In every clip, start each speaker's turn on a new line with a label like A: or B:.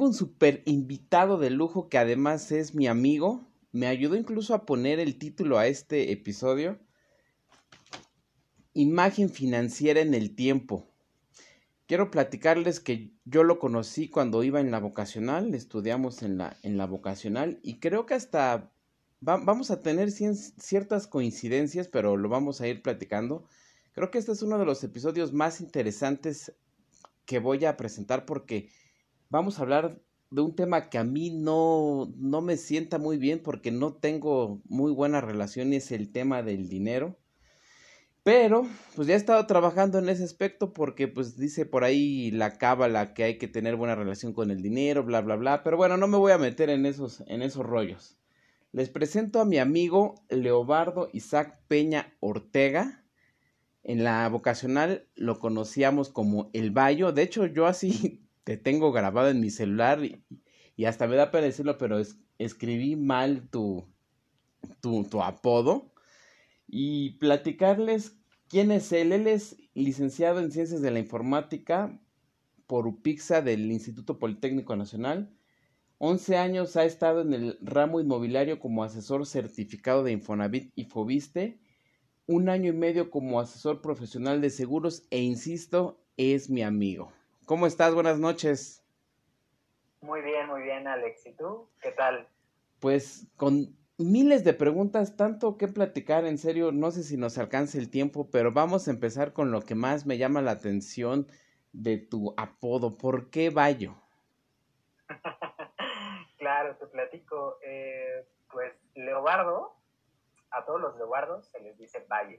A: tengo un super invitado de lujo que además es mi amigo. Me ayudó incluso a poner el título a este episodio. Imagen financiera en el tiempo. Quiero platicarles que yo lo conocí cuando iba en la vocacional, estudiamos en la, en la vocacional y creo que hasta vamos a tener ciertas coincidencias, pero lo vamos a ir platicando. Creo que este es uno de los episodios más interesantes que voy a presentar porque vamos a hablar de un tema que a mí no, no me sienta muy bien porque no tengo muy buena relación y es el tema del dinero. Pero, pues ya he estado trabajando en ese aspecto porque, pues dice por ahí la cábala que hay que tener buena relación con el dinero, bla, bla, bla. Pero bueno, no me voy a meter en esos, en esos rollos. Les presento a mi amigo Leobardo Isaac Peña Ortega. En la vocacional lo conocíamos como El Bayo. De hecho, yo así te tengo grabado en mi celular y, hasta me da pena decirlo, pero escribí mal tu, tu, tu apodo. Y platicarles quién es él. Él es licenciado en Ciencias de la Informática por UPIXA del Instituto Politécnico Nacional. 11 años ha estado en el ramo inmobiliario como asesor certificado de Infonavit y Fobiste. Un año y medio como asesor profesional de seguros e insisto, es mi amigo. ¿Cómo estás? Buenas noches.
B: Muy bien, muy bien, Alex. ¿Y tú? ¿Qué tal?
A: Pues con miles de preguntas, tanto que platicar, en serio, no sé si nos alcance el tiempo, pero vamos a empezar con lo que más me llama la atención de tu apodo. ¿Por qué Bayo?
B: claro, te platico. Eh, pues Leobardo, a todos los Leobardos se les dice Bayo.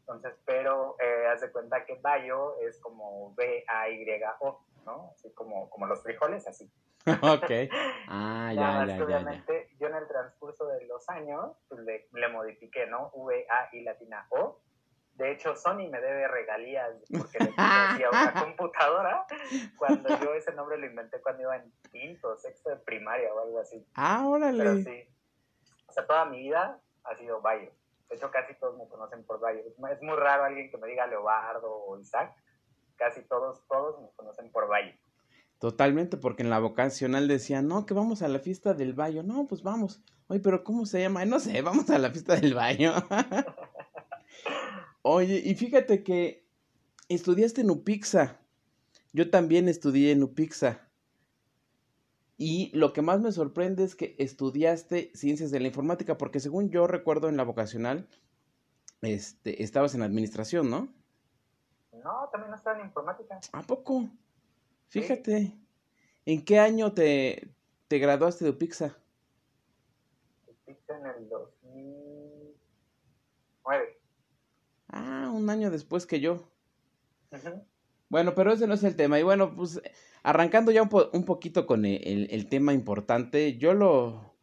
B: Entonces, pero eh, haz de cuenta que Bayo es como B-A-Y-O, ¿no? Así como, como los frijoles, así.
A: ok. Ah, ya, ya,
B: obviamente, yo en el transcurso de los años pues, le, le, modifiqué, ¿no? V-A y latina O. De hecho, Sony me debe regalías porque le puse así a una computadora cuando yo ese nombre lo inventé cuando iba en quinto, sexto de primaria o algo así.
A: Ah, órale. Pero
B: sí. O sea, toda mi vida ha sido Bayo. De hecho, casi todos me conocen por Bayo. Es muy raro alguien que me diga Leobardo o Isaac. Casi todos, todos me conocen por Bayo.
A: Totalmente, porque en la vocacional decían, no, que vamos a la fiesta del Bayo. No, pues vamos. Oye, pero ¿cómo se llama? No sé, vamos a la fiesta del Bayo. Oye, y fíjate que estudiaste en UPIXA. Yo también estudié en UPIXA. Y lo que más me sorprende es que estudiaste ciencias de la informática, porque según yo recuerdo en la vocacional, este, estabas en administración, ¿no?
B: No, también estaba en informática.
A: ¿A poco? Fíjate. ¿En qué año te, te graduaste de UPIXA?
B: UPIXA en el 2009.
A: Ah, un año después que yo. Bueno, pero ese no es el tema. Y bueno, pues arrancando ya un, un poquito con el, el, tema importante, yo lo,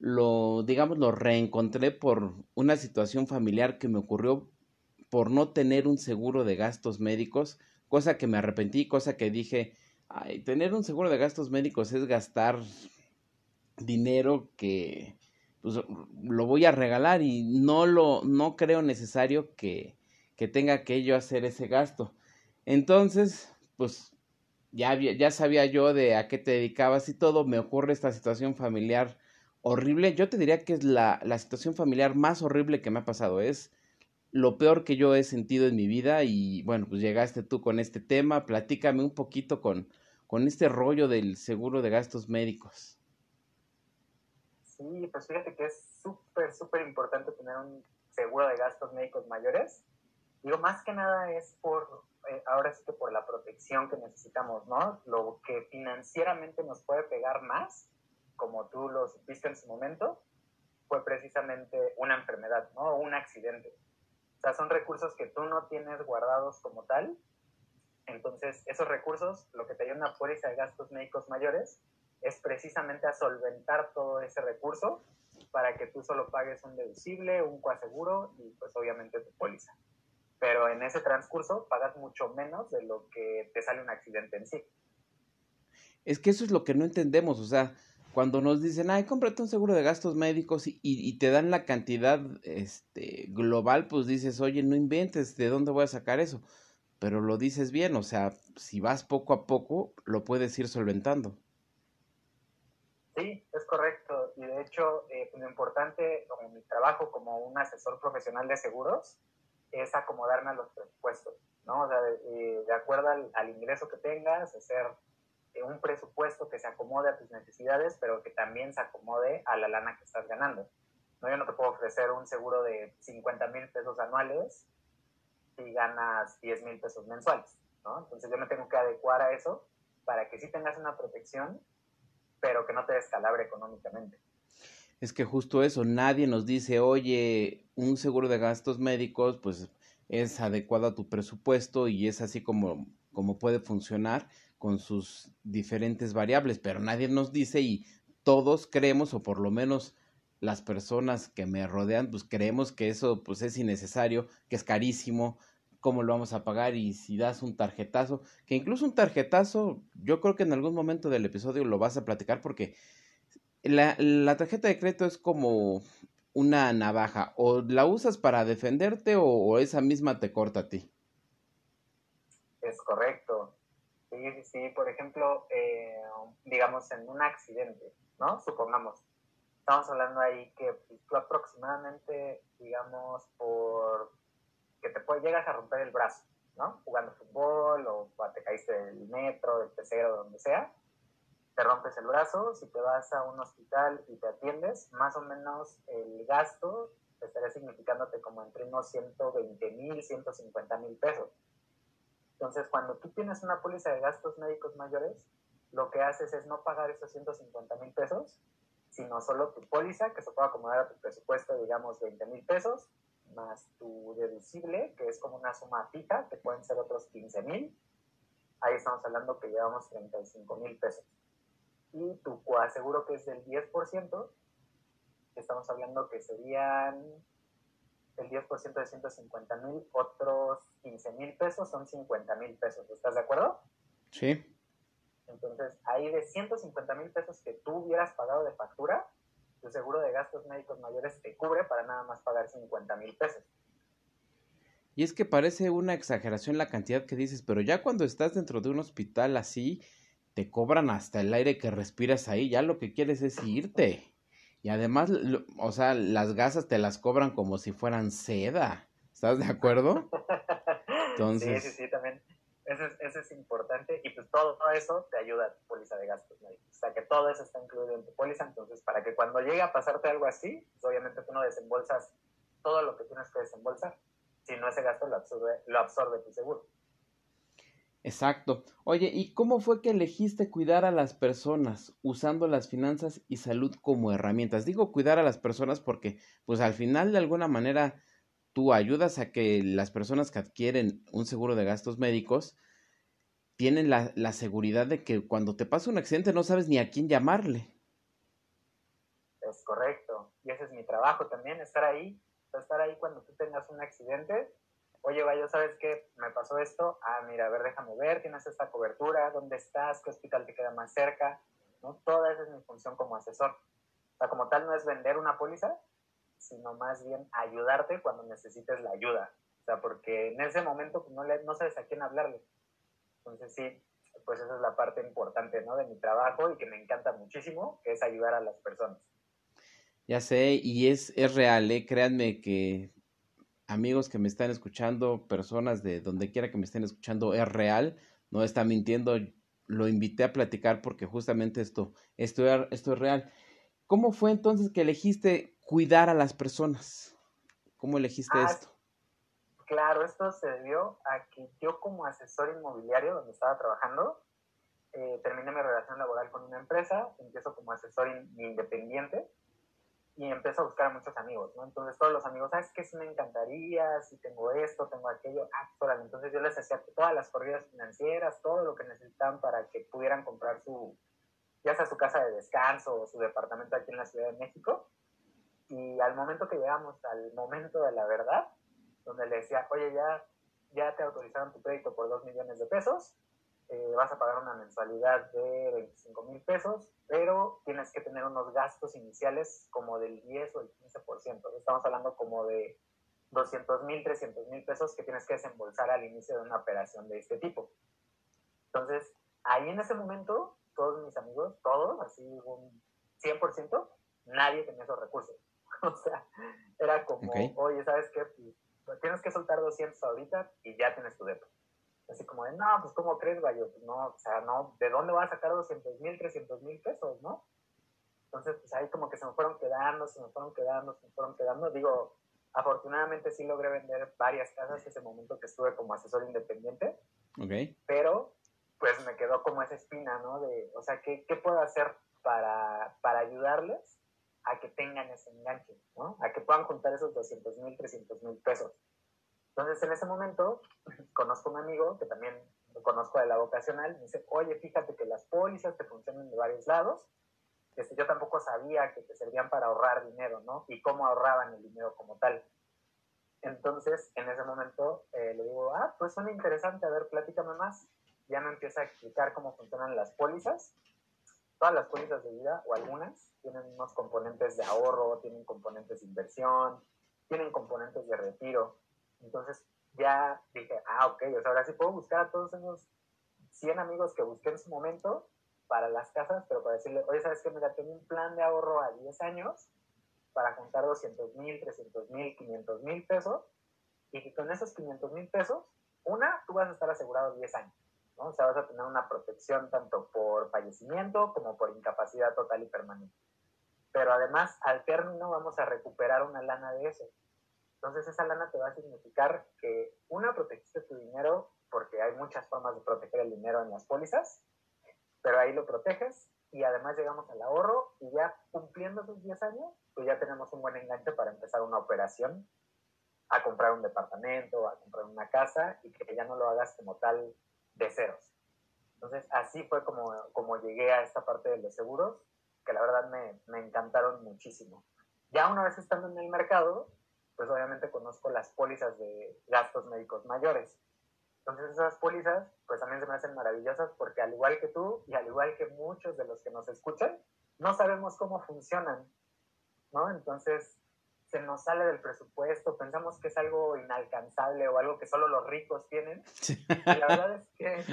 A: lo, digamos, lo reencontré por una situación familiar que me ocurrió por no tener un seguro de gastos médicos, cosa que me arrepentí, cosa que dije, ay, tener un seguro de gastos médicos es gastar dinero que pues, lo voy a regalar y no lo, no creo necesario que, que tenga que yo hacer ese gasto. Entonces, pues ya, ya sabía yo de a qué te dedicabas y todo, me ocurre esta situación familiar horrible. Yo te diría que es la, la situación familiar más horrible que me ha pasado. Es lo peor que yo he sentido en mi vida y bueno, pues llegaste tú con este tema. Platícame un poquito con, con este rollo del seguro de gastos médicos.
B: Sí, pues fíjate que es súper, súper importante tener un seguro de gastos médicos mayores. Digo, más que nada es por eh, ahora sí que por la protección que necesitamos, ¿no? Lo que financieramente nos puede pegar más, como tú lo supiste en su momento, fue precisamente una enfermedad, ¿no? Un accidente. O sea, son recursos que tú no tienes guardados como tal. Entonces, esos recursos, lo que te ayuda una póliza de gastos médicos mayores, es precisamente a solventar todo ese recurso para que tú solo pagues un deducible, un coaseguro y pues obviamente tu póliza pero en ese transcurso pagas mucho menos de lo que te sale un accidente en sí.
A: Es que eso es lo que no entendemos, o sea, cuando nos dicen, ay, cómprate un seguro de gastos médicos y, y, te dan la cantidad este, global, pues dices, oye, no inventes, ¿de dónde voy a sacar eso? Pero lo dices bien, o sea, si vas poco a poco, lo puedes ir solventando.
B: Sí, es correcto. Y de hecho, eh, lo importante como mi trabajo como un asesor profesional de seguros es acomodarme a los presupuestos, ¿no? Sea, de, acuerdo al, al, ingreso que tengas, hacer eh, un presupuesto que se acomode a tus necesidades, pero que también se acomode a la lana que estás ganando. ¿no? Yo no te puedo ofrecer un seguro de 50 mil pesos anuales si ganas 10 mil pesos mensuales, ¿no? Entonces yo me tengo que adecuar a eso para que sí tengas una protección, pero que no te descalabre económicamente.
A: Es que justo eso, nadie nos dice, oye, un seguro de gastos médicos, pues es adecuado a tu presupuesto y es así como, como puede funcionar con sus diferentes variables, pero nadie nos dice y todos creemos, o por lo menos las personas que me rodean, pues creemos que eso pues es innecesario, que es carísimo, cómo lo vamos a pagar y si das un tarjetazo, que incluso un tarjetazo, yo creo que en algún momento del episodio lo vas a platicar porque la, la tarjeta de crédito es como una navaja, o la usas para defenderte o, esa misma te corta a ti.
B: Es correcto. Sí, sí, sí. Por ejemplo, eh, digamos en un accidente, ¿no? Supongamos, estamos hablando ahí que pues, tú aproximadamente, digamos, por que te puede, llegas a romper el brazo, ¿no? Jugando fútbol o te caíste del metro, del pecero, donde sea, te rompes el brazo, si te vas a un hospital y te atiendes, más o menos el gasto estaría significándote como entre unos 120 mil, 150 mil pesos. Entonces, cuando tú tienes una póliza de gastos médicos mayores, lo que haces es no pagar esos 150 mil pesos, sino solo tu póliza, que se puede acomodar a tu presupuesto, digamos, 20 mil pesos, más tu deducible, que es como una suma fija, que pueden ser otros 15 mil. Ahí estamos hablando que llevamos 35 mil pesos. Y tu coaseguro, que es del 10%, estamos hablando que serían el 10% de 150 mil, otros 15 mil pesos son 50 mil pesos. ¿Estás de acuerdo?
A: Sí.
B: Entonces, ahí de 150 mil pesos que tú hubieras pagado de factura, tu seguro de gastos médicos mayores te cubre para nada más pagar 50 mil pesos.
A: Y es que parece una exageración la cantidad que dices, pero ya cuando estás dentro de un hospital así, te cobran hasta el aire que respiras ahí, ya lo que quieres es irte. Y además, o sea, las gasas te las cobran como si fueran seda. ¿Estás de acuerdo?
B: Entonces... Sí, sí, sí, también. Eso es, eso es importante y pues todo eso te ayuda a tu póliza de gastos médicos. O sea que todo eso está incluido en tu póliza, entonces para que cuando llegue a pasarte algo así, pues obviamente tú no desembolsas todo lo que tienes que desembolsar, sino ese gasto lo absorbe, lo absorbe tu seguro.
A: Exacto. Oye, ¿y cómo fue que elegiste cuidar a las personas usando las finanzas y salud como herramientas? Digo cuidar a las personas porque, pues al final de alguna manera, tú ayudas a que las personas que adquieren un seguro de gastos médicos tienen la, la, seguridad de que cuando te pasa un accidente no sabes ni a quién llamarle.
B: Es correcto. Y ese es mi trabajo también, estar ahí, estar ahí cuando tú tengas un accidente. Oye, vaya, ¿sabes qué? Me pasó esto. Ah, mira, a ver, déjame ver, tienes esta cobertura, ¿dónde estás? ¿Qué hospital te queda más cerca? ¿No? Toda esa es mi función como asesor. O sea, como tal no es vender una póliza, sino más bien ayudarte cuando necesites la ayuda. O sea, porque en ese momento pues, no, le, no sabes a quién hablarle. Entonces sí, pues esa es la parte importante ¿no? de mi trabajo y que me encanta muchísimo, que es ayudar a las personas.
A: Ya sé, y es, es real, ¿eh? créanme que amigos que me están escuchando, personas de donde quiera que me estén escuchando, es real, no está mintiendo, lo invité a platicar porque justamente esto, esto, esto es real. ¿Cómo fue entonces que elegiste cuidar a las personas? ¿Cómo elegiste ah, esto?
B: Claro, esto se debió a que yo como asesor inmobiliario donde estaba trabajando, eh, terminé mi relación laboral con una empresa, empiezo como asesor independiente y empiezo a buscar a muchos amigos, ¿no? Entonces todos los amigos, ¿sabes qué? Si me encantaría, si tengo esto, tengo aquello, ah, Entonces yo les hacía todas las corridas financieras, todo lo que necesitaban para que pudieran comprar su, ya sea su casa de descanso o su departamento aquí en la Ciudad de México. Y al momento que llegamos al momento de la verdad, donde le decía, oye, ya, ya te autorizaron tu crédito por 2 millones de pesos, eh, vas a pagar una mensualidad de 25 mil pesos, pero tienes que tener unos gastos iniciales como del 10 o el 15%. Estamos hablando como de 200 mil, 300 mil pesos que tienes que desembolsar al inicio de una operación de este tipo. Entonces, ahí en ese momento, todos mis amigos, todos, así un 100%, nadie tenía esos recursos. o sea, era como, oye, ¿sabes qué? Pues, tienes que soltar 200 ahorita y ya tienes tu depósito. Así como de, no, pues ¿cómo crees, Bayo? Pues no, o sea, no, ¿de dónde vas a sacar 200 mil, 300 mil pesos, no? Entonces, pues ahí como que se me fueron quedando, se me fueron quedando, se me fueron quedando. Digo, afortunadamente sí logré vender varias casas ese momento que estuve como asesor independiente.
A: Ok.
B: Pero, pues me quedó como esa espina, ¿no? De, o sea, ¿qué, qué puedo hacer para, para ayudarles a que tengan ese enganche, ¿no? A que puedan juntar esos 200 mil, 300 mil pesos. Entonces, en ese momento, conozco a un amigo que también conozco de la vocacional, me dice, oye, fíjate que las pólizas te funcionan de varios lados. Este, yo tampoco sabía que te servían para ahorrar dinero, ¿no? Y cómo ahorraban el dinero como tal. Entonces, en ese momento, eh, le digo, ah, pues suena interesante, a ver, platícame más. Ya me empieza a explicar cómo funcionan las pólizas. Todas las pólizas de vida, o algunas, tienen unos componentes de ahorro, tienen componentes de inversión, tienen componentes de retiro. Entonces ya dije, ah, ok, o sea, ahora sí puedo buscar a todos esos 100 amigos que busqué en su momento para las casas, pero para decirle, oye, ¿sabes qué? Mira, tengo un plan de ahorro a 10 años para juntar 200 mil, 300 mil, 500 mil pesos y que con esos 500 mil pesos, una, tú vas a estar asegurado 10 años, ¿no? O sea, vas a tener una protección tanto por fallecimiento como por incapacidad total y permanente. Pero además, al término vamos a recuperar una lana de eso. Entonces esa lana te va a significar que una, protegiste tu dinero, porque hay muchas formas de proteger el dinero en las pólizas, pero ahí lo proteges y además llegamos al ahorro y ya cumpliendo esos 10 años, pues ya tenemos un buen enganche para empezar una operación, a comprar un departamento, a comprar una casa y que ya no lo hagas como tal de ceros. Entonces así fue como, como llegué a esta parte de los seguros, que la verdad me, me encantaron muchísimo. Ya una vez estando en el mercado, pues obviamente conozco las pólizas de gastos médicos mayores. Entonces esas pólizas pues también se me hacen maravillosas porque al igual que tú y al igual que muchos de los que nos escuchan, no sabemos cómo funcionan, ¿no? Entonces se nos sale del presupuesto, pensamos que es algo inalcanzable o algo que solo los ricos tienen. Y la verdad es que,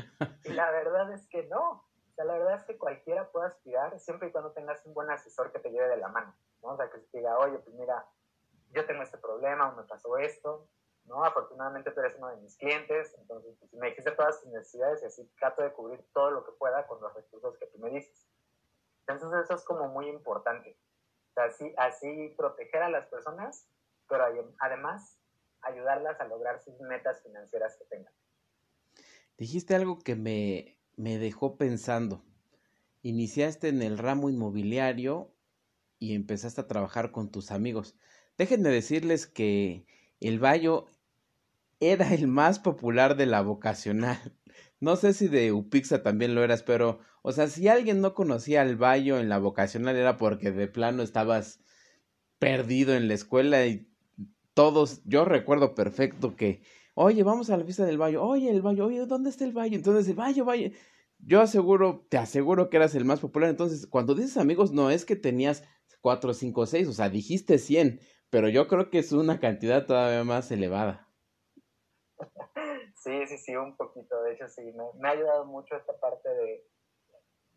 B: y la verdad es que no. O sea, la verdad es que cualquiera puede aspirar siempre y cuando tengas un buen asesor que te lleve de la mano, ¿no? O sea, que te diga, oye, pues mira, yo tengo este problema o me pasó esto, ¿no? Afortunadamente tú eres uno de mis clientes, entonces pues, me dijiste todas tus necesidades y así trato de cubrir todo lo que pueda con los recursos que tú me dices. Entonces eso es como muy importante. O sea, así, así proteger a las personas, pero además ayudarlas a lograr sus metas financieras que tengan.
A: Dijiste algo que me, me dejó pensando. Iniciaste en el ramo inmobiliario y empezaste a trabajar con tus amigos. Déjenme decirles que el Bayo era el más popular de la vocacional. No sé si de Upixa también lo eras, pero, o sea, si alguien no conocía al Bayo en la vocacional era porque de plano estabas perdido en la escuela y todos, yo recuerdo perfecto que, oye, vamos a la fiesta del Bayo, oye, el Bayo, oye, ¿dónde está el Bayo? Entonces, el Bayo, Bayo. Yo aseguro, te aseguro que eras el más popular. Entonces, cuando dices amigos, no es que tenías cuatro, cinco, seis, o sea, dijiste cien, pero yo creo que es una cantidad todavía más elevada.
B: Sí, sí, sí, un poquito. De hecho, sí, me, ha ayudado mucho esta parte de,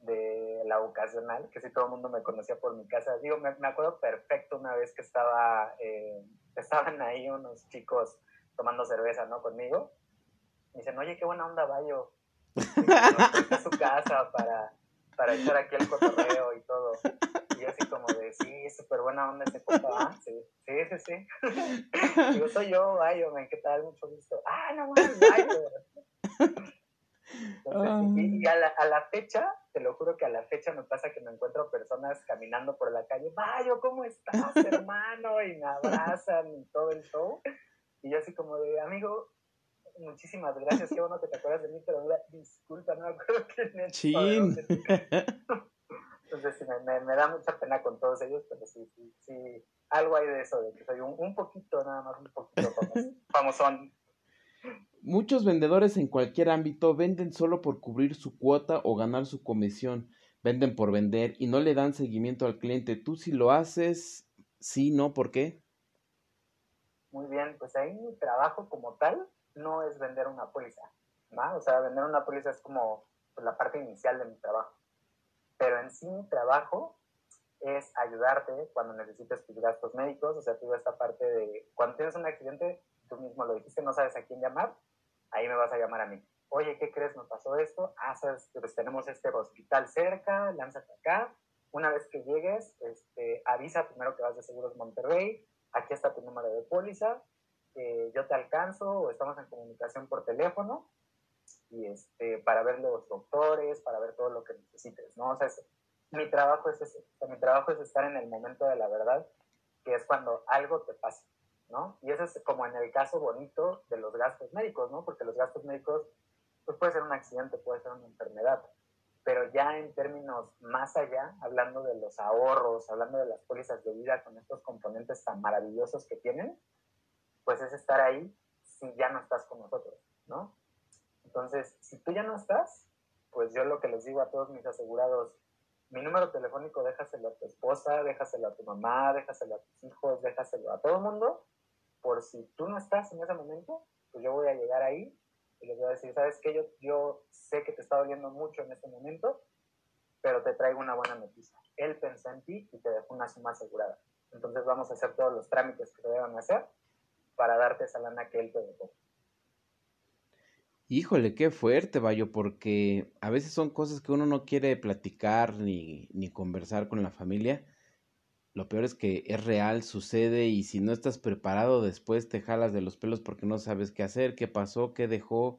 B: de la vocacional, que sí todo el mundo me conocía por mi casa. Digo, me, acuerdo perfecto una vez que estaba, eh, estaban ahí unos chicos tomando cerveza, ¿no? Conmigo. Me dicen, oye, qué buena onda, Bayo. a su casa para, para echar aquí el cotorreo y todo yo así como de, sí, súper buena onda ese compa, ¿ah? Sí, sí, sí, sí. Digo, soy yo, Bayo, ¿qué tal? Mucho gusto. Ah, no mames, Bayo. y, a, la, a, la, fecha, te lo juro que a la fecha me pasa que me encuentro personas caminando por la calle, Bayo, ¿cómo estás, hermano? Y me abrazan y todo el show. Y yo así como de, amigo, muchísimas gracias, qué bueno que te acuerdas de mí, pero disculpa, no me acuerdo quién es. Chin. Entonces me, da mucha pena con todos ellos, pero sí, sí, sí, algo hay de eso, de que soy un, poquito, nada más un poquito famosón.
A: Muchos vendedores en cualquier ámbito venden solo por cubrir su cuota o ganar su comisión. Venden por vender y no le dan seguimiento al cliente. ¿Tú si lo haces? Sí, no, ¿por qué?
B: Muy bien, pues ahí mi trabajo como tal no es vender una póliza, ¿no? O sea, vender una póliza es como pues, la parte inicial de mi trabajo pero en sí mi trabajo es ayudarte cuando necesites tus gastos médicos, o sea, toda esta parte de cuando tienes un accidente, tú mismo lo dijiste, no sabes a quién llamar, ahí me vas a llamar a mí. Oye, ¿qué crees? ¿Me pasó esto? Ah, sabes, pues tenemos este hospital cerca, lánzate acá. Una vez que llegues, este, avisa primero que vas de Seguros Monterrey, aquí está tu número de póliza, eh, yo te alcanzo o estamos en comunicación por teléfono y este, para ver los doctores, para ver todo lo que necesites, ¿no? O sea, mi trabajo es ese, mi trabajo es estar en el momento de la verdad, que es cuando algo te pasa, ¿no? Y eso es como en el caso bonito de los gastos médicos, ¿no? Porque los gastos médicos, pues puede ser un accidente, puede ser una enfermedad, pero ya en términos más allá, hablando de los ahorros, hablando de las pólizas de vida con estos componentes tan maravillosos que tienen, pues es estar ahí si ya no estás con nosotros, ¿no? Entonces, si tú ya no estás, pues yo lo que les digo a todos mis asegurados, mi número telefónico déjaselo a tu esposa, déjaselo a tu mamá, déjaselo a tus hijos, déjaselo a todo el mundo, por si tú no estás en ese momento, pues yo voy a llegar ahí y les voy a decir, ¿sabes qué? Yo, yo sé que te está doliendo mucho en este momento, pero te traigo una buena noticia. Él pensó en ti y te dejó una suma asegurada. Entonces vamos a hacer todos los trámites que te deban hacer para darte esa lana que él te dejó.
A: Híjole, qué fuerte, Bayo, porque a veces son cosas que uno no quiere platicar ni, ni conversar con la familia. Lo peor es que es real, sucede y si no estás preparado después te jalas de los pelos porque no sabes qué hacer, qué pasó, qué dejó.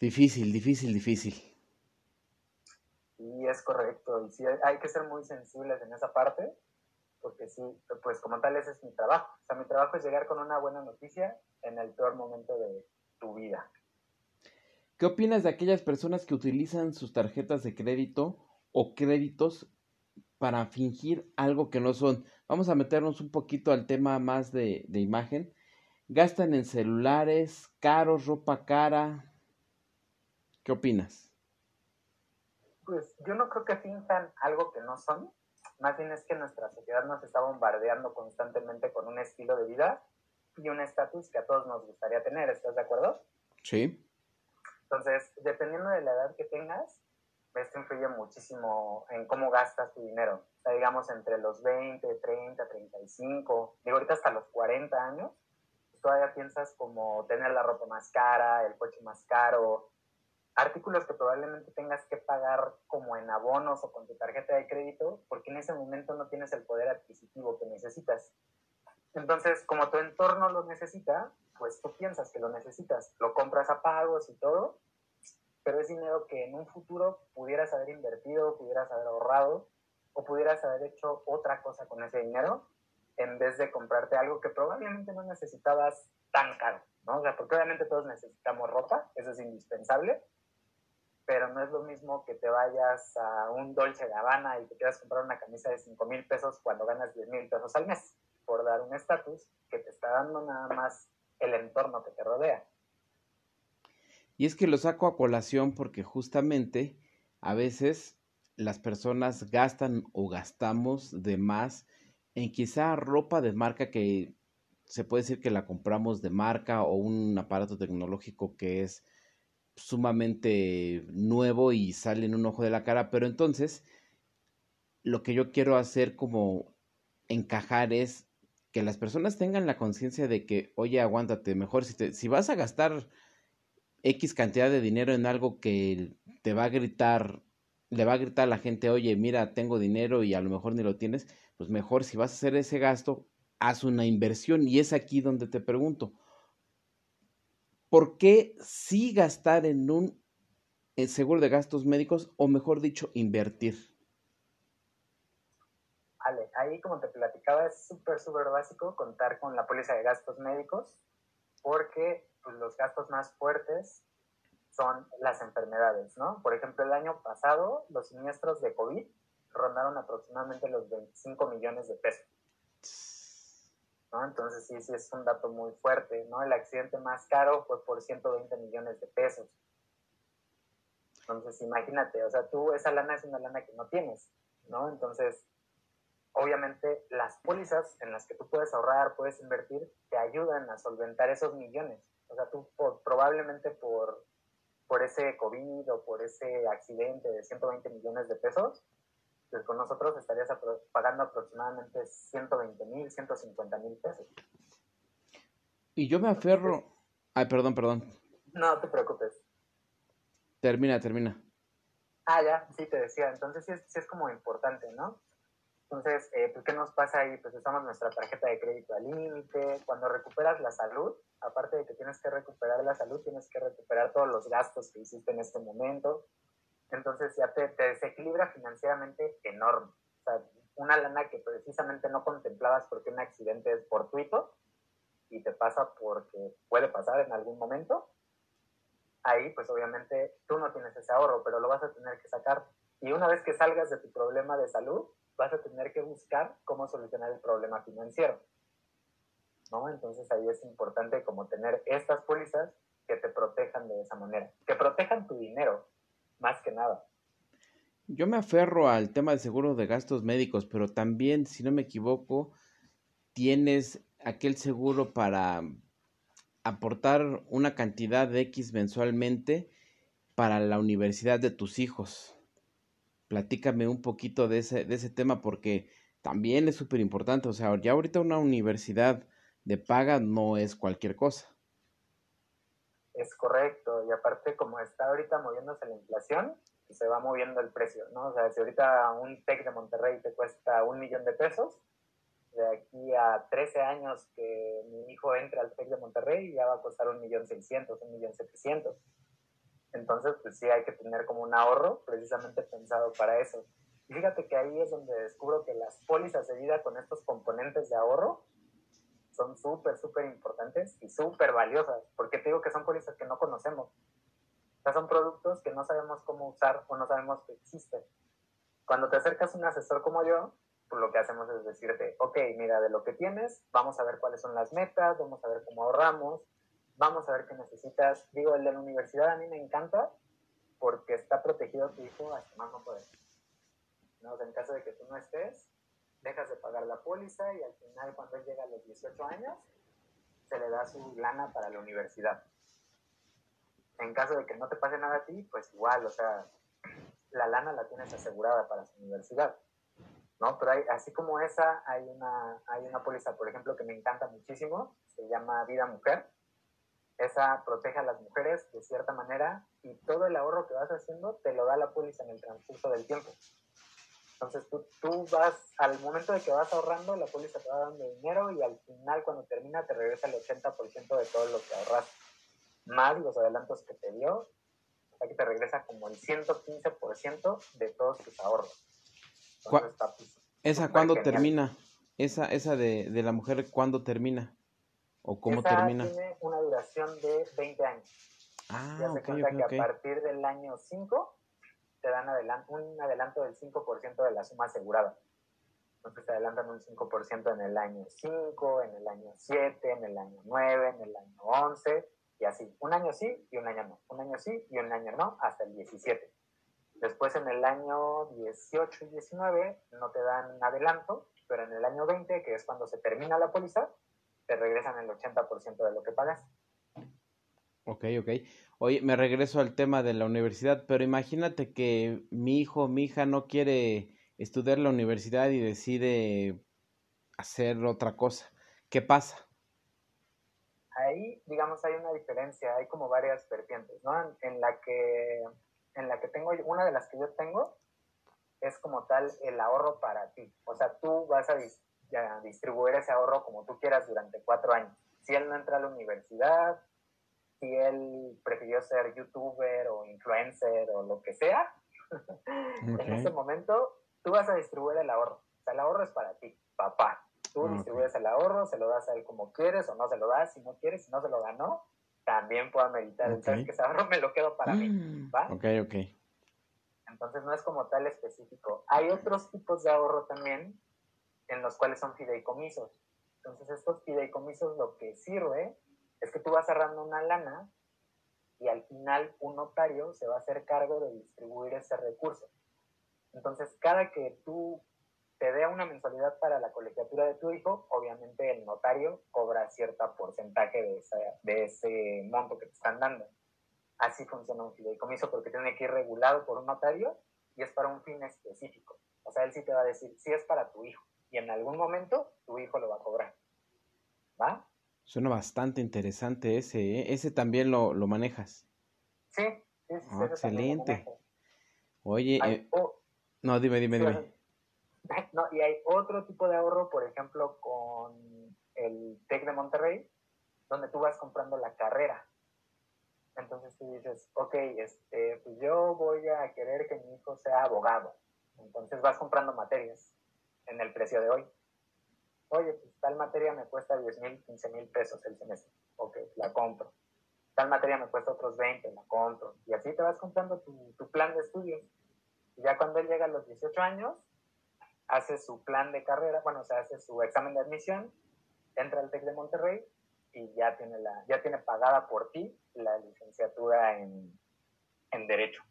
A: Difícil, difícil, difícil.
B: Y es correcto, y sí hay que ser muy sensibles en esa parte, porque sí, pues como tal ese es mi trabajo. O sea, mi trabajo es llegar con una buena noticia en el peor momento de tu vida.
A: ¿Qué opinas de aquellas personas que utilizan sus tarjetas de crédito o créditos para fingir algo que no son? Vamos a meternos un poquito al tema más de, imagen. Gastan en celulares, caros, ropa cara. ¿Qué opinas?
B: Pues yo no creo que finjan algo que no son. Más bien es que nuestra sociedad nos está bombardeando constantemente con un estilo de vida y un estatus que a todos nos gustaría tener. ¿Estás de acuerdo?
A: Sí.
B: Entonces, dependiendo de la edad que tengas, esto influye muchísimo en cómo gastas tu dinero. O sea, digamos, entre los 20, 30, 35, digo, ahorita hasta los 40 años, pues todavía piensas como tener la ropa más cara, el coche más caro, artículos que probablemente tengas que pagar como en abonos o con tu tarjeta de crédito, porque en ese momento no tienes el poder adquisitivo que necesitas. Entonces, como tu entorno lo necesita, pues tú piensas que lo necesitas, lo compras a pagos y todo, pero es dinero que en un futuro pudieras haber invertido, pudieras haber ahorrado o pudieras haber hecho otra cosa con ese dinero en vez de comprarte algo que probablemente no necesitabas tan caro, ¿no? O sea, porque obviamente todos necesitamos ropa, eso es indispensable, pero no es lo mismo que te vayas a un Dolce Gabbana y te quieras comprar una camisa de 5 mil pesos cuando ganas 10 mil pesos al mes, por dar un estatus que te está dando nada más el entorno que te rodea.
A: Y es que lo saco a colación porque justamente a veces las personas gastan o gastamos de más en quizá ropa de marca que se puede decir que la compramos de marca o un aparato tecnológico que es sumamente nuevo y sale en un ojo de la cara, pero entonces lo que yo quiero hacer como encajar es que las personas tengan la conciencia de que, oye, aguántate, mejor si, te, si vas a gastar X cantidad de dinero en algo que te va a gritar, le va a gritar a la gente, oye, mira, tengo dinero y a lo mejor ni lo tienes, pues mejor si vas a hacer ese gasto, haz una inversión. Y es aquí donde te pregunto, ¿por qué sí gastar en un seguro de gastos médicos o mejor dicho, invertir?
B: Ahí como te platicaba es súper, súper básico contar con la póliza de gastos médicos porque pues, los gastos más fuertes son las enfermedades, ¿no? Por ejemplo, el año pasado los siniestros de COVID rondaron aproximadamente los 25 millones de pesos. ¿no? Entonces sí, sí es un dato muy fuerte, ¿no? El accidente más caro fue por 120 millones de pesos. Entonces imagínate, o sea, tú esa lana es una lana que no tienes, ¿no? Entonces obviamente las pólizas en las que tú puedes ahorrar, puedes invertir, te ayudan a solventar esos millones. O sea, tú probablemente por, por ese COVID o por ese accidente de 120 millones de pesos, pues con nosotros estarías pagando aproximadamente 120 mil, 150 mil pesos.
A: Y yo me aferro... Ay, perdón, perdón.
B: No te preocupes.
A: Termina, termina.
B: Ah, ya, sí, te decía. Entonces sí es, sí es como importante, ¿no? Entonces, eh, pues, ¿qué nos pasa ahí? Pues usamos nuestra tarjeta de crédito al límite. Cuando recuperas la salud, aparte de que tienes que recuperar la salud, tienes que recuperar todos los gastos que hiciste en este momento. Entonces ya te, te desequilibra financieramente enorme. O sea, una lana que precisamente no contemplabas porque un accidente es fortuito y te pasa porque puede pasar en algún momento. Ahí, pues obviamente tú no tienes ese ahorro, pero lo vas a tener que sacar. Y una vez que salgas de tu problema de salud, vas a tener que buscar cómo solucionar el problema financiero. ¿no? Entonces ahí es importante como tener estas pólizas que te protejan de esa manera, que protejan tu dinero, más que nada.
A: Yo me aferro al tema de seguro de gastos médicos, pero también, si no me equivoco, tienes aquel seguro para aportar una cantidad de X mensualmente para la universidad de tus hijos platícame un poquito de ese, de ese tema porque también es súper importante. O sea, ya ahorita una universidad de paga no es cualquier cosa.
B: Es correcto, y aparte como está ahorita moviéndose la inflación, se va moviendo el precio, ¿no? O sea, si ahorita un TEC de Monterrey te cuesta un millón de pesos, de aquí a 13 años que mi hijo entre al TEC de Monterrey ya va a costar un millón seiscientos, un millón setecientos. Entonces, pues sí hay que tener como un ahorro precisamente pensado para eso. Y fíjate que ahí es donde descubro que las pólizas de vida con estos componentes de ahorro son súper, súper importantes y súper valiosas, porque te digo que son pólizas que no conocemos. O sea, son productos que no sabemos cómo usar o no sabemos que existen. Cuando te acercas a un asesor como yo, pues lo que hacemos es decirte, ok, mira, de lo que tienes, vamos a ver cuáles son las metas, vamos a ver cómo ahorramos, vamos a ver qué necesitas. Digo, el de la universidad a mí me encanta porque está protegido tu hijo hasta más no poder. ¿No? en caso de que tú no estés, dejas de pagar la póliza y al final cuando él llega a los 18 años, se le da su lana para la universidad. En caso de que no te pase nada a ti, pues igual, o sea, la lana la tienes asegurada para su universidad. ¿no? Pero hay, así como esa, hay una, hay una póliza, por ejemplo, que me encanta muchísimo, se llama Vida Mujer, esa protege a las mujeres de cierta manera y todo el ahorro que vas haciendo te lo da la póliza en el transcurso del tiempo. Entonces tú, tú vas, al momento de que vas ahorrando, la póliza te va dando dinero y al final cuando termina te regresa el 80% de todo lo que ahorras, más los adelantos que te dio, o sea que te regresa como el 115% de todos tus ahorros.
A: Entonces, ¿Esa cuándo termina? Esa, esa de, de la mujer, ¿cuándo termina? ¿O cómo termina?
B: Tiene una duración de 20 años. Ah, ya se cuenta que a partir del año 5 te dan un adelanto del 5% de la suma asegurada. Entonces te adelantan un 5% en el año 5, en el año 7, en el año 9, en el año 11 y así. Un año sí y un año no. Un año sí y un año no hasta el 17. Después en el año 18 y 19 no te dan adelanto, pero en el año 20, que es cuando se termina la póliza, te regresan el 80% de lo que pagas.
A: Ok, ok. Oye, me regreso al tema de la universidad, pero imagínate que mi hijo o mi hija no quiere estudiar la universidad y decide hacer otra cosa. ¿Qué pasa?
B: Ahí, digamos, hay una diferencia, hay como varias vertientes, ¿no? En, la que, en la que tengo, una de las que yo tengo es como tal el ahorro para ti. O sea, tú vas a, ya, distribuir ese ahorro como tú quieras durante cuatro años. Si él no entra a la universidad, si él prefirió ser youtuber o influencer o lo que sea, en ese momento tú vas a distribuir el ahorro. O sea, el ahorro es para ti, papá. Tú distribuyes el ahorro, se lo das a él como quieres o no se lo das. Si no quieres, si no se lo ganó, también puedo meditar. Entonces, que ese ahorro me lo quedo para mí. Mm. ¿va?
A: Ok, ok.
B: Entonces no es como tal específico. Hay otros tipos de ahorro también en los cuales son fideicomisos. Entonces, estos fideicomisos lo que sirve es que tú vas cerrando una lana y al final un notario se va a hacer cargo de distribuir ese recurso. Entonces, cada que tú te dé una mensualidad para la colegiatura de tu hijo, obviamente el notario cobra cierto porcentaje de, de ese monto que te están dando. Así funciona un fideicomiso porque tiene que ir regulado por un notario y es para un fin específico. O sea, él sí te va a decir, sí es para tu hijo. Y en algún momento tu hijo lo va a cobrar. ¿Va?
A: Suena bastante interesante ese, ¿eh? Ese también lo, lo manejas.
B: Sí, sí, sí.
A: Ah, excelente. Oye, eh, no, dime, dime, dime.
B: No, y hay otro tipo de ahorro, por ejemplo, con el TEC de Monterrey, donde tú vas comprando la carrera. Entonces tú dices, ok, este, pues yo voy a querer que mi hijo sea abogado. Entonces vas comprando materias en el precio de hoy. Oye, pues tal materia me cuesta 10 mil, 15 mil pesos el semestre. Ok, la compro. Tal materia me cuesta otros 20, la compro. Y así te vas comprando tu, plan de estudios. Y ya cuando él llega a los 18 años, hace su plan de carrera, bueno, o sea, hace su examen de admisión, entra al TEC de Monterrey y ya tiene, la, ya tiene pagada por ti la licenciatura en, en Derecho.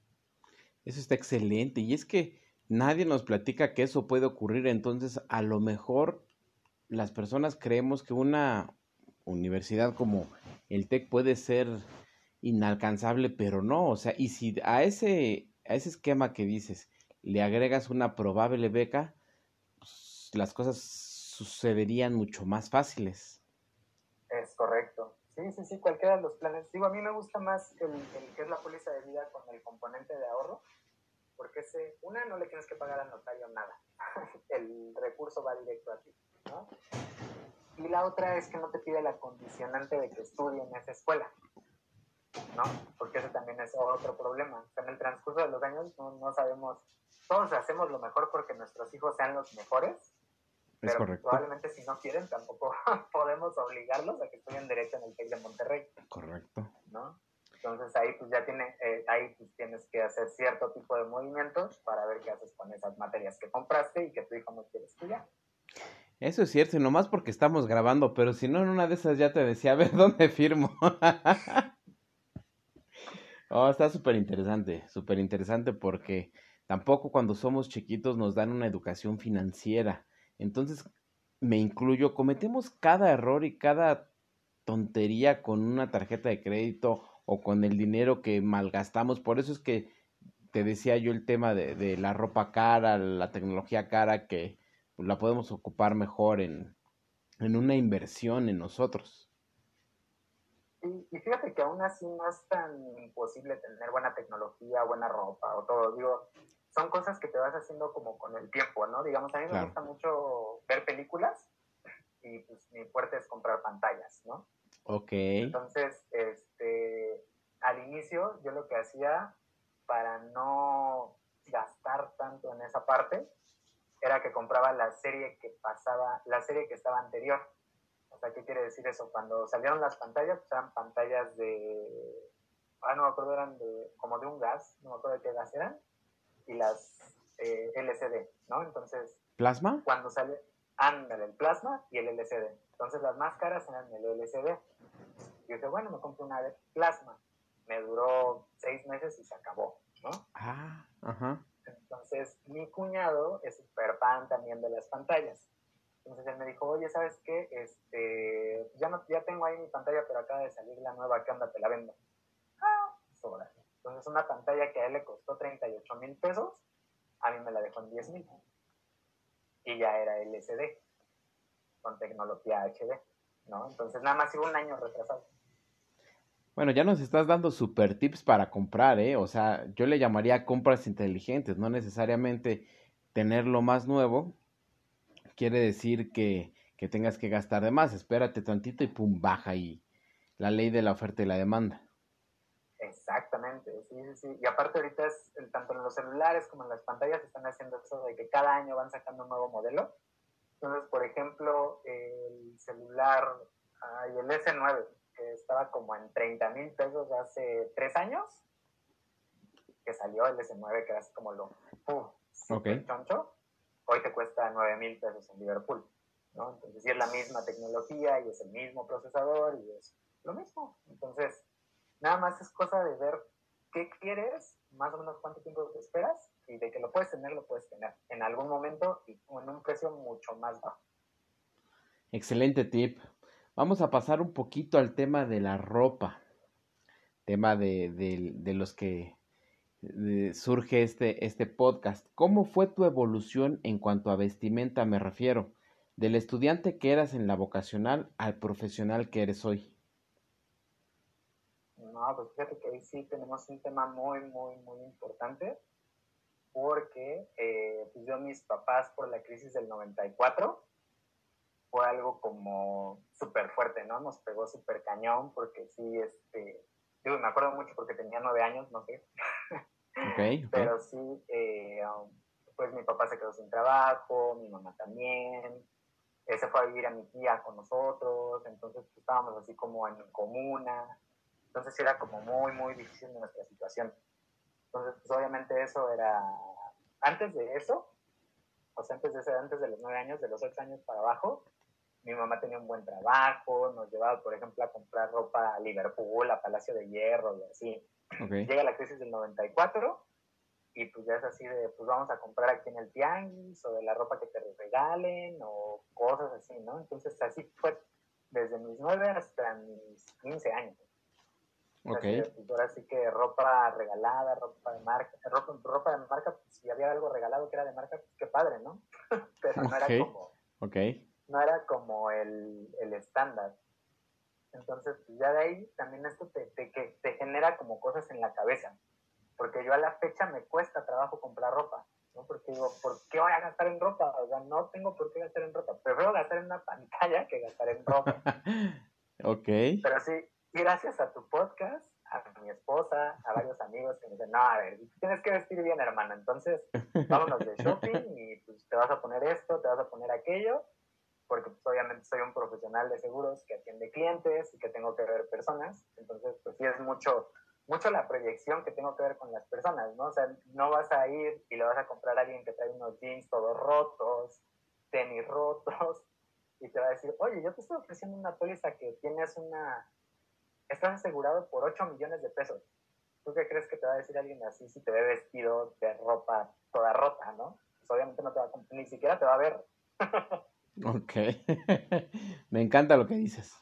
A: Eso está excelente. Y es que nadie nos platica que eso puede ocurrir. Entonces, a lo mejor las personas creemos que una universidad como el TEC puede ser inalcanzable, pero no. O sea, y si a ese, a ese esquema que dices le agregas una probable beca, pues, las cosas sucederían mucho más fáciles.
B: Es correcto. Sí, sí, sí, cualquiera de los planes. Digo, a mí me gusta más el, que es la póliza de vida con el componente de ahorro, porque ese, una, no le tienes que pagar al notario nada. el recurso va directo a ti, ¿no? Y la otra es que no te pide la condicionante de que estudie en esa escuela, ¿no? Porque ese también es otro problema. en el transcurso de los años no, no sabemos, todos hacemos lo mejor porque nuestros hijos sean los mejores, pero correcto. probablemente si no quieren tampoco podemos obligarlos a que estudien derecho en el TEC de Monterrey.
A: Correcto.
B: ¿No? Entonces ahí pues ya tiene, eh, ahí pues tienes que hacer cierto tipo de movimientos para ver qué haces con esas materias que compraste y que tu hijo no quiere estudiar.
A: Eso es cierto, y nomás porque estamos grabando, pero si no en una de esas ya te decía, a ver dónde firmo. oh, está súper interesante, súper interesante porque tampoco cuando somos chiquitos nos dan una educación financiera. Entonces, me incluyo, cometemos cada error y cada tontería con una tarjeta de crédito o con el dinero que malgastamos. Por eso es que te decía yo el tema de, de la ropa cara, la tecnología cara, que la podemos ocupar mejor en, en una inversión en nosotros.
B: Y, y, fíjate que aún así no es tan imposible tener buena tecnología, buena ropa o todo. Digo, son cosas que te vas haciendo como con el tiempo, ¿no? Digamos, a mí me gusta mucho ver películas y pues mi fuerte es comprar pantallas, ¿no?
A: Ok.
B: Entonces, este, al inicio yo lo que hacía para no gastar tanto en esa parte era que compraba la serie que pasaba, la serie que estaba anterior. O sea, ¿qué quiere decir eso? Cuando salieron las pantallas, pues eran pantallas de, ah, no me acuerdo, eran de, como de un gas, no me acuerdo de qué gas eran, y las eh, LCD, ¿no? Entonces...
A: ¿Plasma?
B: Cuando sale, ándale, el plasma y el LCD. Entonces las más caras eran el LCD. Y yo dije, bueno, me compré una de plasma. Me duró seis meses y se acabó, ¿no?
A: Ah, ajá.
B: Entonces, mi cuñado es súper fan también de las pantallas. Entonces él me dijo, oye, ¿sabes qué? Este, ya, no, ya tengo ahí mi pantalla, pero acaba de salir la nueva, ¿qué onda? Te la vendo. Ah, sobra. Entonces, una pantalla que a él le costó 38 mil pesos, a mí me la dejó en 10 mil. Y ya era LCD, con tecnología HD, ¿no? Entonces, nada más iba un año retrasado.
A: Bueno, ya nos estás dando super tips para comprar, ¿eh? O sea, yo le llamaría compras inteligentes, no necesariamente tener lo más nuevo. Quiere decir que, que tengas que gastar de más. Espérate tantito y pum, baja ahí la ley de la oferta y la demanda.
B: Exactamente, sí, sí, sí. Y aparte ahorita es, tanto en los celulares como en las pantallas están haciendo eso de que cada año van sacando un nuevo modelo. Entonces, por ejemplo, el celular, y el S9, que estaba como en 30 mil pesos hace tres años, que salió el S9, que era así como lo uh, choncho, hoy te cuesta 9 mil pesos en Liverpool. ¿no? Entonces, sí es la misma tecnología y es el mismo procesador y es lo mismo. Entonces, Nada más es cosa de ver qué quieres, más o menos cuánto tiempo te esperas y de que lo puedes tener, lo puedes tener en algún momento y en un precio mucho más bajo.
A: Excelente tip. Vamos a pasar un poquito al tema de la ropa. Tema de, de, los que surge este, este podcast. ¿Cómo fue tu evolución en cuanto a vestimenta me refiero? Del estudiante que eras en la vocacional al profesional que eres hoy.
B: No, pues fíjate que ahí sí tenemos un tema muy, muy, muy importante porque eh, pues yo mis papás por la crisis del 94 fue algo como súper fuerte, ¿no? Nos pegó súper cañón porque sí, este, digo, me acuerdo mucho porque tenía nueve años, no sé. Okay, Pero sí, eh, um, pues mi papá se quedó sin trabajo, mi mamá también, se fue a vivir a mi tía con nosotros, entonces pues, estábamos así como en comuna, entonces era como muy, muy difícil nuestra situación. Entonces, pues obviamente eso era, antes de eso, o sea, antes de, antes de los nueve años, de los ocho años para abajo, mi mamá tenía un buen trabajo, nos llevaba, por ejemplo, a comprar ropa a Liverpool, a Palacio de Hierro y así. Llega la crisis del 94 y pues ya es así de, pues vamos a comprar aquí en el tianguis o de la ropa que te regalen o cosas así, ¿no? Entonces así fue desde mis 9 hasta mis 15 años. Ok. pues ahora sí que ropa regalada, ropa de marca, ropa, ropa de marca, pues si había algo regalado que era de marca, pues qué padre, ¿no? Pero no era como... No era como el, estándar. Entonces, pues, ya de ahí también esto te, te, te genera como cosas en la cabeza. Porque yo a la fecha me cuesta trabajo comprar ropa. ¿no? Porque digo, ¿por qué voy a gastar en ropa? O sea, no tengo por qué gastar en ropa. Prefiero gastar en una pantalla que gastar en ropa.
A: ok.
B: Pero sí, gracias a tu podcast, a mi esposa, a varios amigos que me dicen, no, a ver, tienes que vestir bien, hermana. Entonces, vámonos de shopping y pues te vas a poner esto, te vas a poner aquello porque pues, obviamente soy un profesional de seguros que atiende clientes y que tengo que ver personas, entonces pues sí es mucho, mucho la proyección que tengo que ver con las personas, ¿no? O sea, no vas a ir y le vas a comprar a alguien que trae unos jeans todos rotos, tenis rotos, y te va a decir, oye, yo te estoy ofreciendo una póliza que tienes una, estás asegurado por 8 millones de pesos. ¿Tú qué crees que te va a decir alguien así si te ve vestido de ropa toda rota, no? Pues obviamente no te va a, ni siquiera te va a ver.
A: Ok, me encanta lo que dices.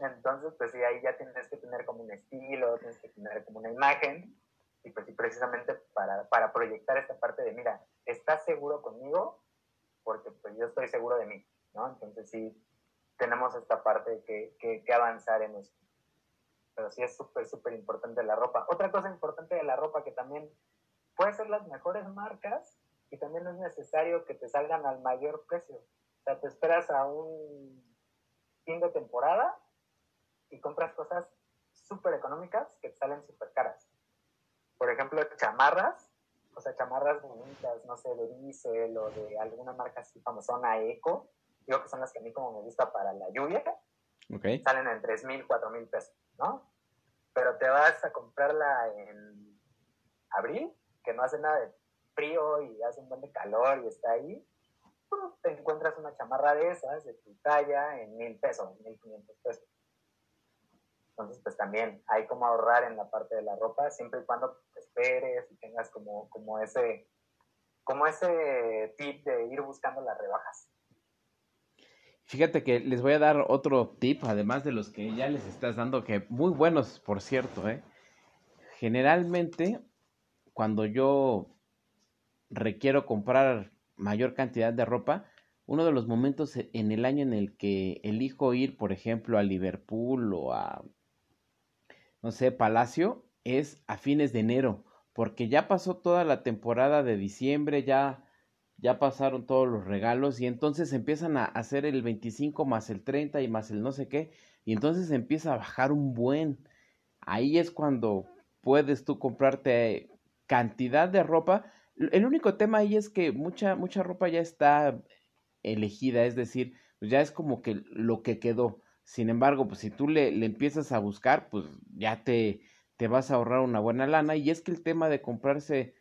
B: Entonces, pues sí, ahí ya tienes que tener como un estilo, tienes que tener como una imagen, y pues sí, precisamente para, para proyectar esta parte de, mira, ¿estás seguro conmigo? Porque pues yo estoy seguro de mí, ¿no? Entonces sí, tenemos esta parte que, que, que avanzar en eso. Pero sí es súper, súper importante la ropa. Otra cosa importante de la ropa que también puede ser las mejores marcas y también es necesario que te salgan al mayor precio. O sea, te esperas a un fin de temporada y compras cosas súper económicas que te salen súper caras. Por ejemplo, chamarras, o sea, chamarras bonitas, no sé, de Diesel o de alguna marca así famosona, Eco, digo que son las que a mí como me gusta para la lluvia, okay. salen en 3 mil, 4 mil pesos, ¿no? Pero te vas a comprarla en abril, que no hace nada de frío y hace un buen de calor y está ahí, te encuentras una chamarra de esas, de tu talla, en mil pesos, mil quinientos pesos. Entonces, pues también hay como ahorrar en la parte de la ropa, siempre y cuando esperes y tengas como, como, ese, como ese tip de ir buscando las rebajas.
A: Fíjate que les voy a dar otro tip, además de los que ya les estás dando, que muy buenos, por cierto, ¿eh? Generalmente, cuando yo requiero comprar mayor cantidad de ropa, uno de los momentos en el año en el que elijo ir, por ejemplo, a Liverpool o a, no sé, Palacio, es a fines de enero, porque ya pasó toda la temporada de diciembre, ya, ya pasaron todos los regalos y entonces empiezan a hacer el 25 más el 30 y más el no sé qué, y entonces empieza a bajar un buen. Ahí es cuando puedes tú comprarte cantidad de ropa el único tema ahí es que mucha, mucha ropa ya está elegida, es decir, pues ya es como que lo que quedó. Sin embargo, pues si tú le, le empiezas a buscar, pues ya te, te vas a ahorrar una buena lana. Y es que el tema de comprarse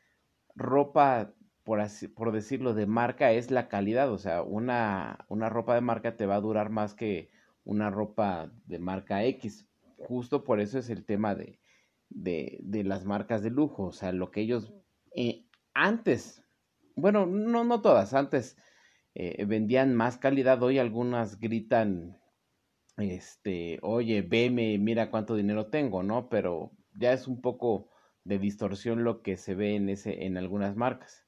A: ropa, por, así, por decirlo, de marca es la calidad. O sea, una, una ropa de marca te va a durar más que una ropa de marca X. Justo por eso es el tema de, de, de las marcas de lujo. O sea, lo que ellos eh, antes, bueno, no, no todas, antes eh, vendían más calidad, hoy algunas gritan, este, oye, veme, mira cuánto dinero tengo, ¿no? Pero ya es un poco de distorsión lo que se ve en ese, en algunas marcas.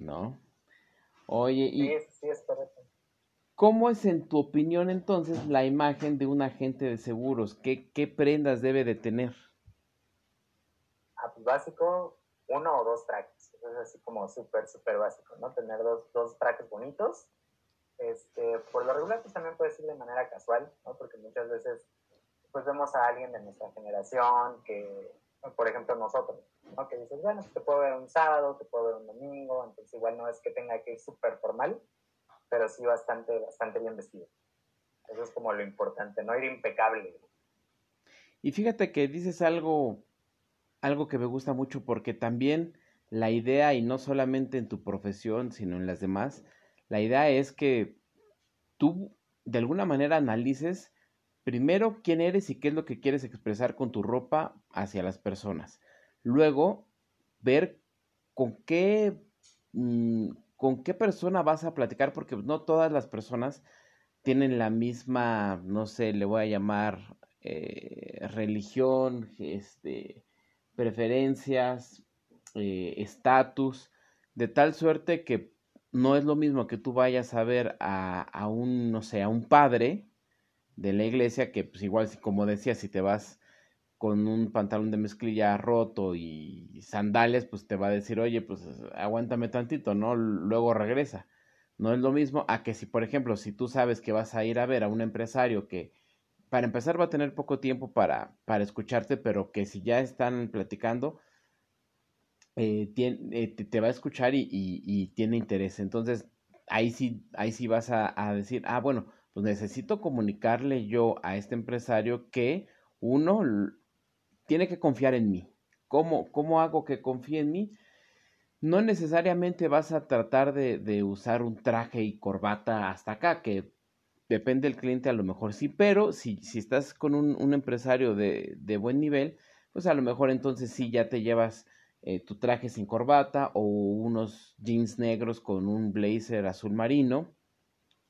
A: ¿No? Oye, y.
B: Sí, sí, es correcto.
A: ¿Cómo es en tu opinión entonces la imagen de un agente de seguros? ¿Qué, qué prendas debe de tener?
B: Ah, pues básico, uno o dos trajes. Es así como súper, súper básico, ¿no? Tener dos, dos trajes bonitos. Este, por lo regular, pues también puede ser de manera casual, ¿no? Porque muchas veces, pues vemos a alguien de nuestra generación que, por ejemplo, nosotros, ¿no? Que dices, bueno, te puedo ver un sábado, te puedo ver un domingo, entonces igual no es que tenga que ir súper formal, pero sí bastante, bastante bien vestido. Eso es como lo importante, no ir impecable.
A: Y fíjate que dices algo algo que me gusta mucho porque también la idea, y no solamente en tu profesión, sino en las demás, la idea es que tú de alguna manera analices primero quién eres y qué es lo que quieres expresar con tu ropa hacia las personas. Luego, ver con qué, mm, con qué persona vas a platicar, porque no todas las personas tienen la misma, no sé, le voy a llamar eh, religión, este, preferencias, eh, estatus, de tal suerte que no es lo mismo que tú vayas a ver a, a, un, no sé, a un padre de la iglesia que pues igual, como decía, si te vas con un pantalón de mezclilla roto y sandales, pues te va a decir, oye, pues aguántame tantito, ¿no? Luego regresa. No es lo mismo a que si, por ejemplo, si tú sabes que vas a ir a ver a un empresario que para empezar va a tener poco tiempo para, para escucharte, pero que si ya están platicando, eh, eh, te, va a escuchar y, tiene interés. Entonces, ahí sí, ahí sí vas a, decir, ah, bueno, pues necesito comunicarle yo a este empresario que uno tiene que confiar en mí. ¿Cómo, cómo hago que confíe en mí? No necesariamente vas a tratar de, de usar un traje y corbata hasta acá, que depende del cliente, a lo mejor sí, pero si, si estás con un, empresario de, de, buen nivel, pues a lo mejor entonces sí ya te llevas eh, tu traje sin corbata o unos jeans negros con un blazer azul marino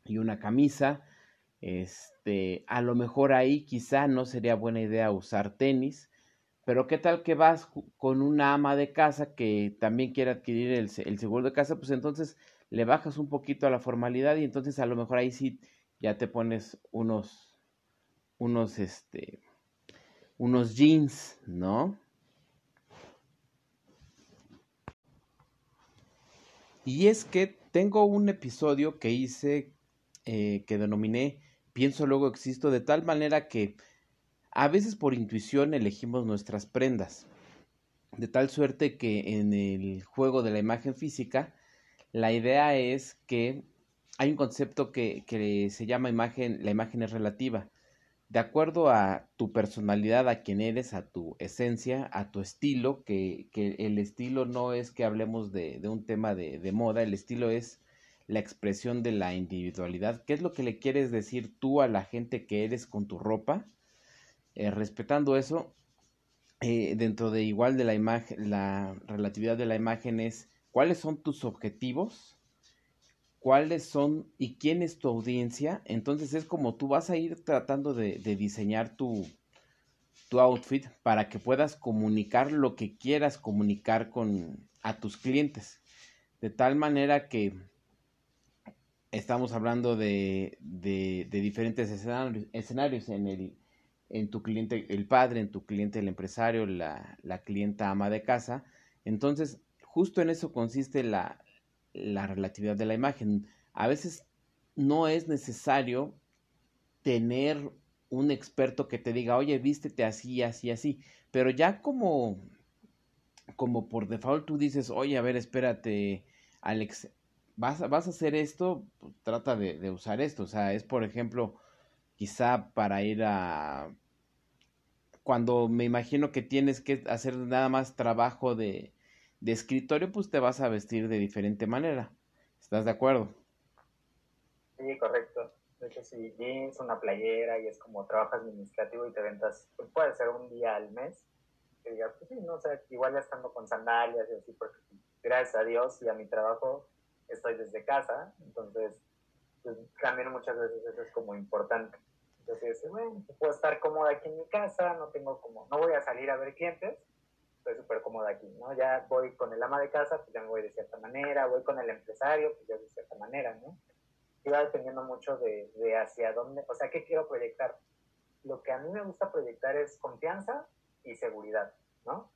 A: y una camisa. Este, a lo mejor ahí quizá no sería buena idea usar tenis, pero qué tal que vas con una ama de casa que también quiere adquirir el, el seguro de casa, pues entonces le bajas un poquito a la formalidad y entonces a lo mejor ahí sí ya te pones unos, unos, este, unos jeans, ¿no? Y es que tengo un episodio que hice eh, que denominé Pienso luego existo de tal manera que a veces por intuición elegimos nuestras prendas. De tal suerte que en el juego de la imagen física, la idea es que hay un concepto que, se llama imagen, la imagen es relativa. De acuerdo a tu personalidad, a quién eres, a tu esencia, a tu estilo, que, el estilo no es que hablemos de, un tema de, moda, el estilo es la expresión de la individualidad. ¿Qué es lo que le quieres decir tú a la gente que eres con tu ropa? Eh, respetando eso, eh, dentro de igual de la imagen, la relatividad de la imagen es cuáles son tus objetivos cuáles son y quién es tu audiencia. Entonces es como tú vas a ir tratando de, diseñar tu, tu, outfit para que puedas comunicar lo que quieras comunicar con a tus clientes. De tal manera que estamos hablando de, de, diferentes escenarios, escenarios, en, el, en tu cliente, el padre, en tu cliente, el empresario, la, la clienta ama de casa. Entonces, justo en eso consiste la, la relatividad de la imagen. A veces no es necesario tener un experto que te diga, oye, vístete así, así, así. Pero ya como, como por default tú dices, oye, a ver, espérate, Alex, vas, vas a hacer esto, pues, trata de, usar esto. O sea, es por ejemplo, quizá para ir a... Cuando me imagino que tienes que hacer nada más trabajo de, de escritorio, pues te vas a vestir de diferente manera. ¿Estás de acuerdo?
B: Sí, correcto. De hecho, si jeans, una playera y es como trabajo administrativo y te ventas, pues puede ser un día al mes. Que digas, pues sí, no o sea, igual ya estando con sandalias y así, porque gracias a Dios y a mi trabajo estoy desde casa, entonces pues, también muchas veces eso es como importante. Entonces, bueno, puedo estar cómoda aquí en mi casa, no tengo como, no voy a salir a ver clientes, estoy súper cómoda aquí, ¿no? Ya voy con el ama de casa, pues ya me voy de cierta manera, voy con el empresario, pues ya de cierta manera, ¿no? Y va dependiendo mucho de, de hacia dónde, o sea, ¿qué quiero proyectar? Lo que a mí me gusta proyectar es confianza y seguridad, ¿no?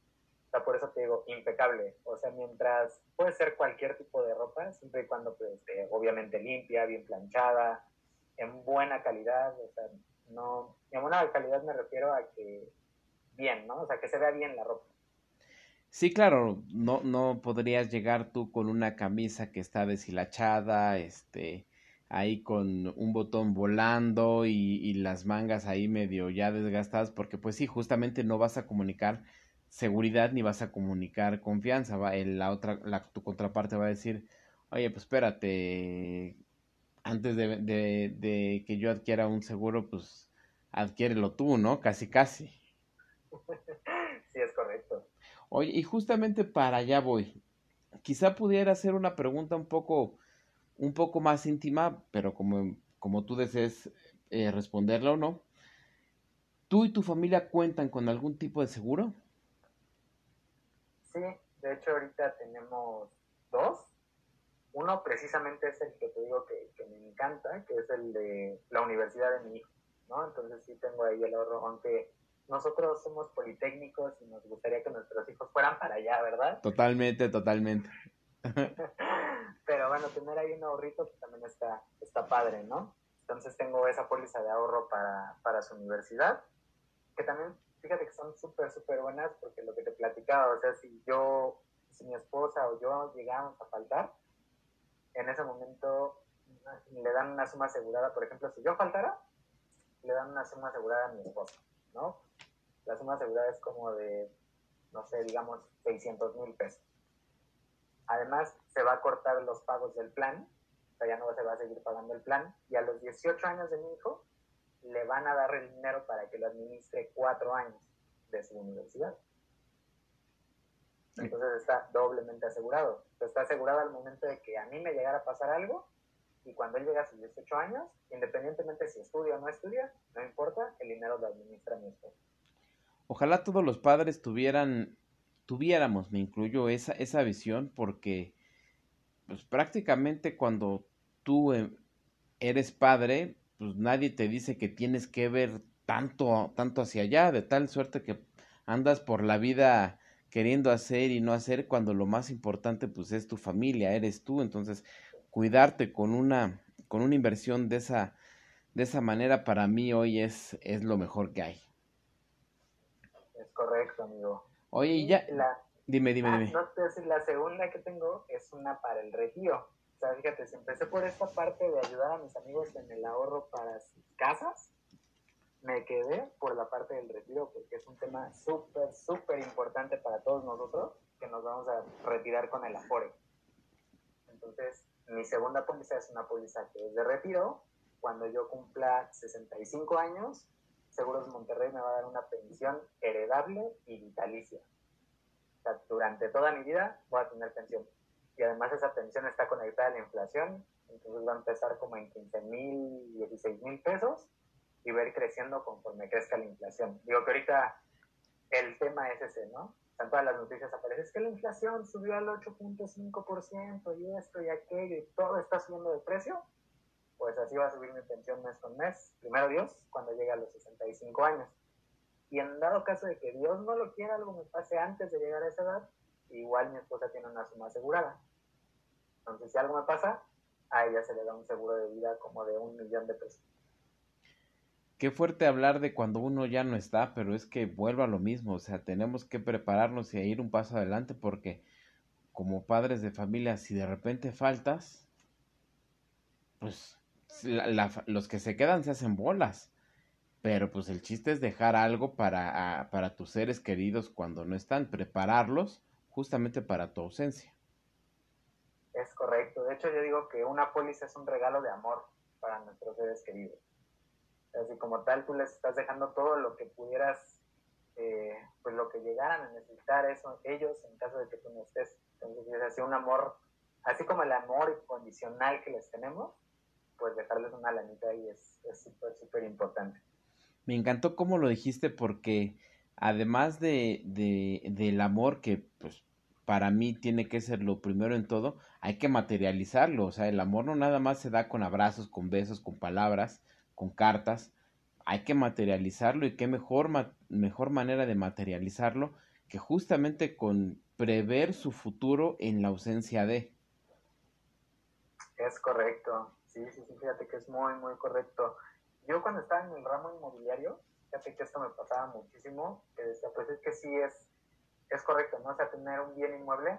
B: Por eso te digo, impecable. O sea, mientras puede ser cualquier tipo de ropa, siempre y cuando, pues, obviamente limpia, bien planchada, en buena calidad, o sea, no, en buena calidad me refiero a que bien, ¿no? O sea, que se vea bien la ropa.
A: Sí, claro, no, no podrías llegar tú con una camisa que está deshilachada, este, ahí con un botón volando y, y, las mangas ahí medio ya desgastadas, porque pues sí, justamente no vas a comunicar seguridad ni vas a comunicar confianza. Va, el, la otra, la, tu contraparte va a decir, oye, pues espérate, antes de, de, de que yo adquiera un seguro, pues adquiérelo tú, ¿no? Casi, casi.
B: Sí, es correcto.
A: Oye, y justamente para allá voy. Quizá pudiera hacer una pregunta un poco, un poco más íntima, pero como, como tú desees eh, responderla o no. ¿Tú y tu familia cuentan con algún tipo de seguro?
B: Sí, de hecho ahorita tenemos dos. Uno precisamente es el que te digo que, que me encanta, que es el de la universidad de mi hijo, ¿no? Entonces sí tengo ahí el ahorro, aunque nosotros somos politécnicos y nos gustaría que nuestros hijos fueran para allá, ¿verdad?
A: Totalmente, totalmente.
B: Pero bueno, tener ahí un ahorrito pues, también está, está padre, ¿no? Entonces tengo esa póliza de ahorro para, para su universidad, que también, fíjate que son súper, súper buenas porque lo que te platicaba, o sea, si yo, si mi esposa o yo llegamos a faltar, en ese momento le dan una suma asegurada, por ejemplo, si yo faltara, le dan una suma asegurada a mi esposa, ¿no? La suma asegurada es como de, no sé, digamos, 600 mil pesos. Además, se va a cortar los pagos del plan, o sea, ya no se va a seguir pagando el plan, y a los 18 años de mi hijo le van a dar el dinero para que lo administre cuatro años de su universidad. Entonces está doblemente asegurado. Está asegurado al momento de que a mí me llegara a pasar algo y cuando él llega a sus 18 años, independientemente si estudia o no estudia, no importa, el dinero lo administra mi esposo.
A: Ojalá todos los padres tuvieran, tuviéramos, me incluyo, esa, esa visión porque pues prácticamente cuando tú eres padre, pues nadie te dice que tienes que ver tanto, tanto hacia allá, de tal suerte que andas por la vida queriendo hacer y no hacer cuando lo más importante pues es tu familia, eres tú, entonces cuidarte con una con una inversión de esa de esa manera para mí hoy es es lo mejor que hay.
B: Es correcto, amigo.
A: Oye, y ya
B: La,
A: dime, dime,
B: ah,
A: dime.
B: no la segunda que tengo es una para el retiro. Sea, fíjate, si empecé por esta parte de ayudar a mis amigos en el ahorro para sus casas, me quedé por la parte del retiro porque es un tema súper, súper importante para todos nosotros que nos vamos a retirar con el Afore. Entonces, mi segunda póliza es una póliza que es de retiro. Cuando yo cumpla 65 años, Seguros Monterrey me va a dar una pensión heredable y vitalicia. O sea, durante toda mi vida voy a tener pensión. Y además esa pensión está conectada a la inflación, entonces va a empezar como en 15 mil, 16 mil pesos y va a ir creciendo conforme crezca la inflación. Digo que ahorita el tema es ese, ¿no? En todas las noticias aparece, es que la inflación subió al 8.5% y esto y aquello y todo está subiendo de precio. Pues así va a subir mi pensión mes con mes, primero Dios, cuando llegue a los 65 años. Y en dado caso de que Dios no lo quiera, algo me pase antes de llegar a esa edad, igual mi esposa tiene una suma asegurada. Entonces, si algo me pasa, a ella se le da un seguro de vida como de un millón de pesos.
A: Qué fuerte hablar de cuando uno ya no está, pero es que vuelva a lo mismo, o sea, tenemos que prepararnos y ir un paso adelante porque como padres de familia, si de repente faltas, pues los que se quedan se hacen bolas. Pero pues el chiste es dejar algo para, para tus seres queridos cuando no están, prepararlos justamente para tu ausencia.
B: Es correcto. De hecho, yo digo que una póliza es un regalo de amor para nuestros seres queridos. Así como tal, tú les estás dejando todo lo que pudieras, eh, pues lo que llegaran a necesitar eso, ellos en caso de que tú no estés. Entonces es así un amor, así como el amor incondicional que les tenemos, pues dejarles una lanita ahí es súper, súper importante.
A: Me encantó cómo lo dijiste porque además de, de, del amor que pues para mí tiene que ser lo primero en todo, hay que materializarlo, o sea, el amor no nada más se da con abrazos, con besos, con palabras, con cartas, hay que materializarlo y qué mejor, mejor manera de materializarlo que justamente con prever su futuro en la ausencia de.
B: Es correcto, sí, sí, sí, fíjate que es muy, muy correcto. Yo cuando estaba en el ramo inmobiliario, fíjate que esto me pasaba muchísimo, que decía, pues es que sí es, es correcto, ¿no? O sea, tener un bien inmueble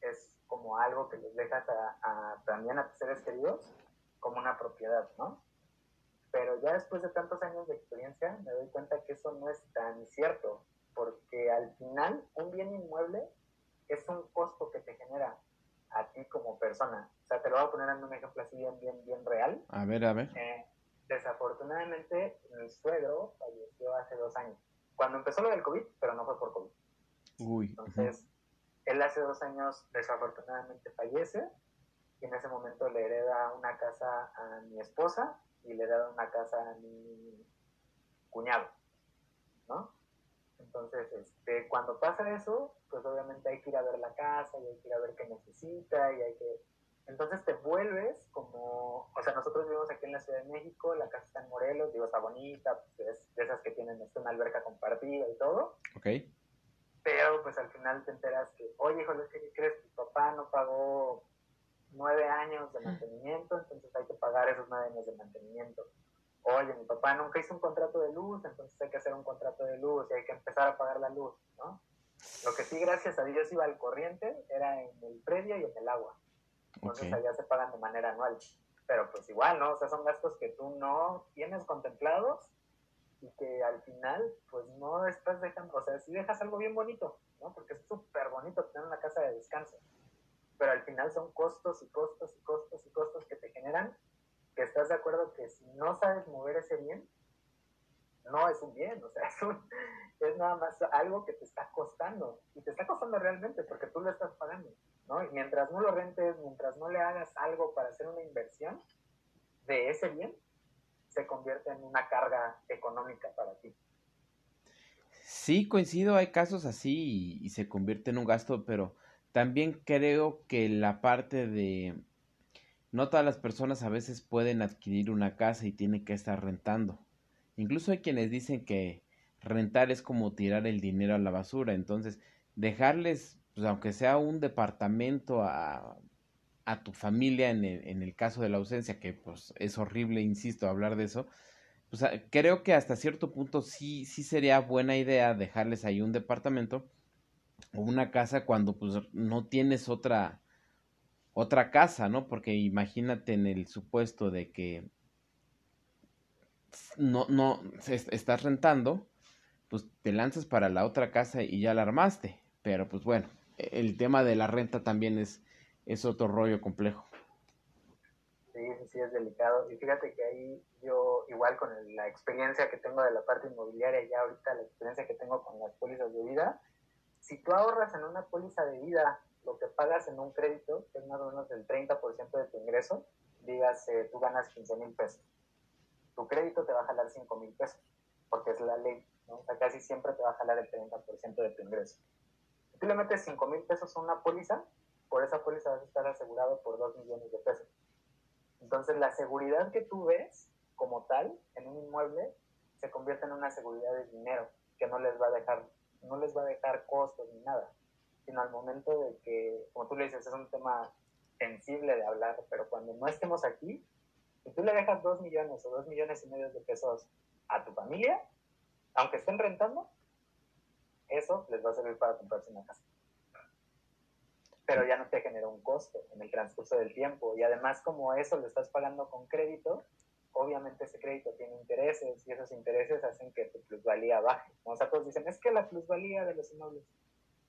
B: es como algo que les dejas a, también a tus seres queridos como una propiedad, ¿no? Pero ya después de tantos años de experiencia me doy cuenta que eso no es tan cierto, porque al final un bien inmueble es un costo que te genera a ti como persona. O sea, te lo voy a poner en un ejemplo así bien, bien, bien real.
A: A ver, a ver.
B: Eh, desafortunadamente, mi suegro falleció hace dos años. Cuando empezó lo del COVID, pero no fue por COVID.
A: Uy.
B: Entonces, él hace dos años desafortunadamente fallece y en ese momento le hereda una casa a mi esposa y le hereda una casa a mi cuñado, ¿no? Entonces, este, cuando pasa eso, pues obviamente hay que ir a ver la casa y hay que ir a ver qué necesita y hay que... Entonces te vuelves como, o sea, nosotros vivimos aquí en la Ciudad de México, la casa está en Morelos, digo, está bonita, pues es de esas que tienen este, una alberca compartida y todo.
A: Ok.
B: Pero pues al final te enteras que, oye, híjole, ¿qué crees? Tu papá no pagó nueve años de mantenimiento, entonces hay que pagar esos nueve años de mantenimiento oye, mi papá nunca hizo un contrato de luz, entonces hay que hacer un contrato de luz y hay que empezar a pagar la luz, ¿no? Lo que sí, gracias a Dios, iba al corriente era en el predio y en el agua. Entonces allá se pagan de manera anual. Pero pues igual, ¿no? O sea, son gastos que tú no tienes contemplados y que al final, pues no estás dejando, o sea, sí dejas algo bien bonito, ¿no? Porque es súper bonito tener una casa de descanso. Pero al final son costos y costos y costos y costos que te generan que estás de acuerdo que si no sabes mover ese bien, no es un bien, o sea, es, nada más algo que te está costando, y te está costando realmente porque tú lo estás pagando, Y mientras no lo rentes, mientras no le hagas algo para hacer una inversión de ese bien, se convierte en una carga económica para ti.
A: Sí, coincido, hay casos así y se convierte en un gasto, pero también creo que la parte de no todas las personas a veces pueden adquirir una casa y tienen que estar rentando. Incluso hay quienes dicen que rentar es como tirar el dinero a la basura. Entonces, dejarles, pues, aunque sea un departamento a, a tu familia en el, en el, caso de la ausencia, que pues es horrible, insisto, hablar de eso, pues creo que hasta cierto punto sí, sí sería buena idea dejarles ahí un departamento o una casa cuando pues no tienes otra otra casa, ¿no? Porque imagínate en el supuesto de que no, no, estás rentando, pues te lanzas para la otra casa y ya la armaste. Pero pues bueno, el tema de la renta también es, es otro rollo complejo.
B: Sí, sí, es delicado. Y fíjate que ahí yo, igual con la experiencia que tengo de la parte inmobiliaria, ya ahorita la experiencia que tengo con las pólizas de vida, si tú ahorras en una póliza de vida lo que pagas en un crédito, que es más o menos el 30% de tu ingreso, digas, tú ganas 15 mil pesos. Tu crédito te va a jalar 5 mil pesos, porque es la ley, casi siempre te va a jalar el 30% de tu ingreso. Tú le metes 5 mil pesos a una póliza, por esa póliza vas a estar asegurado por 2 millones de pesos. Entonces, la seguridad que tú ves como tal en un inmueble se convierte en una seguridad de dinero que no les va a dejar, no les va a dejar costos ni nada sino al momento de que, como tú le dices, es un tema sensible de hablar, pero cuando no estemos aquí, si tú le dejas dos millones o dos millones y medio de pesos a tu familia, aunque estén rentando, eso les va a servir para comprarse una casa. Pero ya no te genera un costo en el transcurso del tiempo. Y además, como eso lo estás pagando con crédito, obviamente ese crédito tiene intereses y esos intereses hacen que tu plusvalía baje. O sea, todos dicen, es que la plusvalía de los inmuebles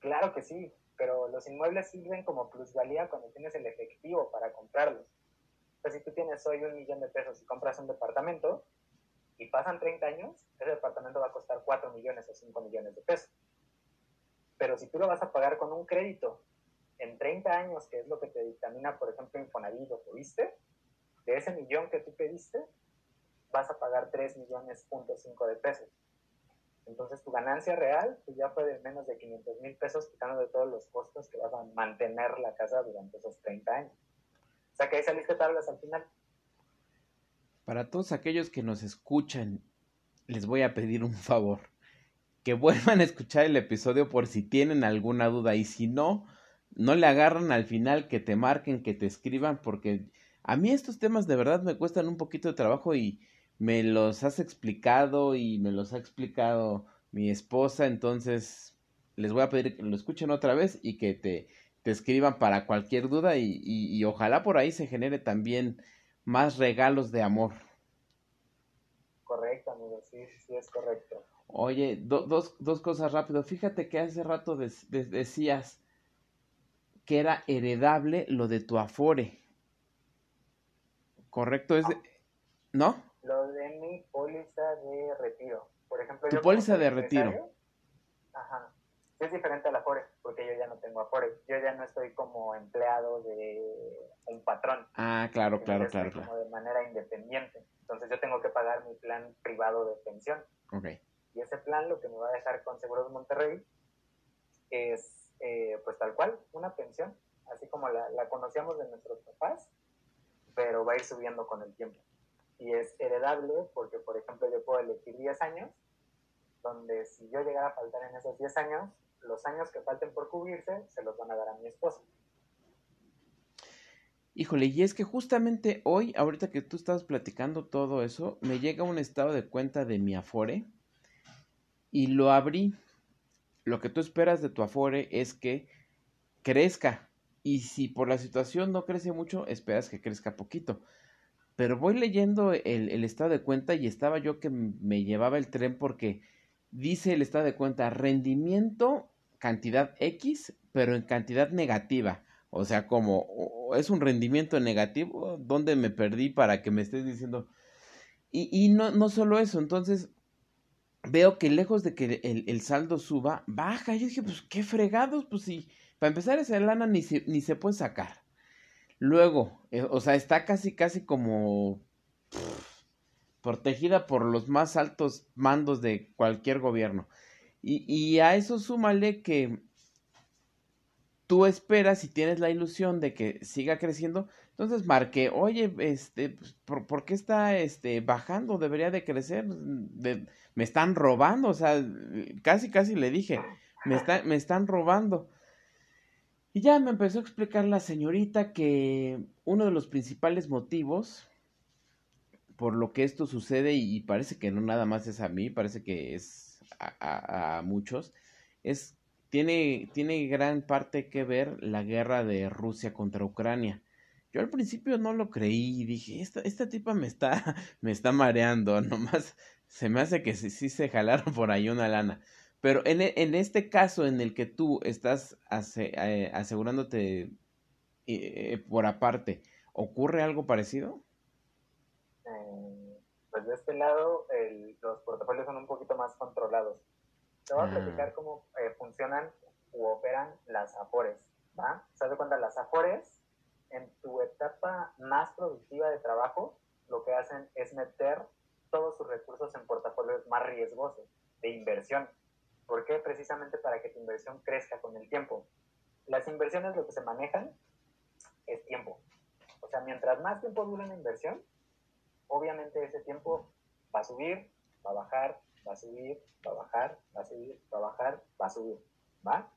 B: Claro que sí, pero los inmuebles sirven como plusvalía cuando tienes el efectivo para comprarlos. Entonces, si tú tienes hoy un millón de pesos y compras un departamento y pasan 30 años, ese departamento va a costar 4 millones o 5 millones de pesos. Pero si tú lo vas a pagar con un crédito en 30 años, que es lo que te dictamina, por ejemplo, Infonavit o viste, de ese millón que tú pediste, vas a pagar 3 millones punto 5 de pesos. Entonces tu ganancia real pues ya fue de menos de 500 mil pesos quitando de todos los costos que vas a mantener la casa durante esos 30 años. O sea que ahí saliste tablas al final.
A: Para todos aquellos que nos escuchan, les voy a pedir un favor. Que vuelvan a escuchar el episodio por si tienen alguna duda. Y si no, no le agarran al final, que te marquen, que te escriban, porque a mí estos temas de verdad me cuestan un poquito de trabajo y me los has explicado y me los ha explicado mi esposa, entonces les voy a pedir que lo escuchen otra vez y que te, te escriban para cualquier duda y, y, ojalá por ahí se genere también más regalos de amor.
B: Correcto, amigo, sí, sí es correcto.
A: Oye, dos, dos cosas rápido. Fíjate que hace rato decías que era heredable lo de tu afore. ¿Correcto? ¿Es ¿No?
B: Lo de mi póliza de retiro. Por ejemplo,
A: tu póliza de retiro.
B: Ajá. Es diferente al afore, porque yo ya no tengo afore. Yo ya no estoy como empleado de un patrón.
A: Ah, claro, claro, claro.
B: Como de manera independiente. Entonces yo tengo que pagar mi plan privado de pensión.
A: Ok.
B: Y ese plan lo que me va a dejar con Seguros Monterrey es, eh, pues tal cual, una pensión, así como la, la conocíamos de nuestros papás, pero va a ir subiendo con el tiempo. Y es heredable porque, por ejemplo, yo puedo elegir 10 años, donde si yo llegara a faltar en esos 10 años, los años que falten por cubrirse se los van a dar a mi esposa.
A: Híjole, y es que justamente hoy, ahorita que tú estabas platicando todo eso, me llega un estado de cuenta de mi Afore y lo abrí. Lo que tú esperas de tu Afore es que crezca. Y si por la situación no crece mucho, esperas que crezca poquito. Pero voy leyendo el, el estado de cuenta y estaba yo que me llevaba el tren porque dice el estado de cuenta rendimiento cantidad X, pero en cantidad negativa. O sea, como es un rendimiento negativo, ¿dónde me perdí para que me estés diciendo? Y, y no, no solo eso, entonces veo que lejos de que el, el, saldo suba, baja. Yo dije, pues qué fregados, pues sí. Para empezar, esa lana ni se, ni se puede sacar. Luego, eh, o sea, está casi, casi como protegida por los más altos mandos de cualquier gobierno. Y, y a eso súmale que tú esperas y tienes la ilusión de que siga creciendo, entonces marqué, oye, este, pues, ¿por, ¿por, qué está este, bajando? Debería de crecer, me están robando, o sea, casi, casi le dije, me, está, me están robando. Y ya me empezó a explicar la señorita que uno de los principales motivos por lo que esto sucede, y parece que no nada más es a mí, parece que es a, a, a muchos, es tiene, tiene gran parte que ver la guerra de Rusia contra Ucrania. Yo al principio no lo creí dije, esta, esta tipa me está, me está mareando, nomás se me hace que sí, sí se jalaron por ahí una lana. Pero en, en este caso en el que tú estás eh, asegurándote eh, por aparte, ¿ocurre algo parecido?
B: Eh, pues de este lado los portafolios son un poquito más controlados. Te voy a platicar mm. cómo eh, funcionan u operan las afores, ¿va? ¿Se de cuenta? Las afores, en tu etapa más productiva de trabajo, lo que hacen es meter todos sus recursos en portafolios más riesgosos, de inversión. ¿Por qué? Precisamente para que tu inversión crezca con el tiempo. Las inversiones lo que se manejan es tiempo. O sea, mientras más tiempo dure una inversión, obviamente ese tiempo va a subir, va a bajar, va a subir, va a bajar, va a subir, va a bajar, va a subir, ¿va?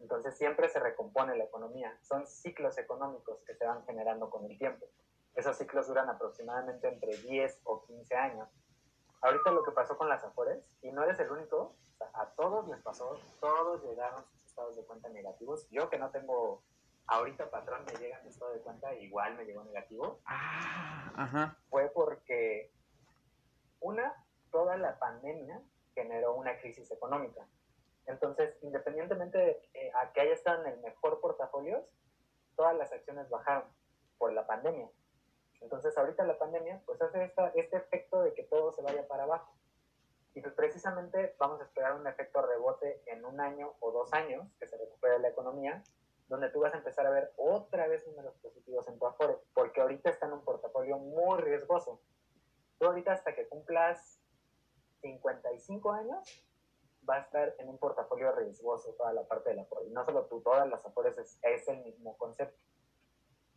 B: Entonces siempre se recompone la economía. Son ciclos económicos que se van generando con el tiempo. Esos ciclos duran aproximadamente entre 10 o 15 años. Ahorita lo que pasó con las Afores, y no eres el único, a todos les pasó, todos llegaron sus estados de cuenta negativos. Yo que no tengo ahorita patrón me llega mi estado de cuenta, igual me llegó negativo.
A: Ah, ajá.
B: Fue porque una, toda la pandemia generó una crisis económica. Entonces, independientemente de a que haya estado en el mejor portafolio, todas las acciones bajaron por la pandemia. Entonces, ahorita la pandemia, pues hace esta, este efecto de que todo se vaya para abajo. Y pues precisamente vamos a esperar un efecto rebote en un año o dos años que se recupere la economía, donde tú vas a empezar a ver otra vez números positivos en tu Afore, porque ahorita está en un portafolio muy riesgoso. Tú ahorita hasta que cumplas 55 años, va a estar en un portafolio riesgoso toda la parte de la Afore. Y no solo tú, todas las Afores es, es el mismo concepto.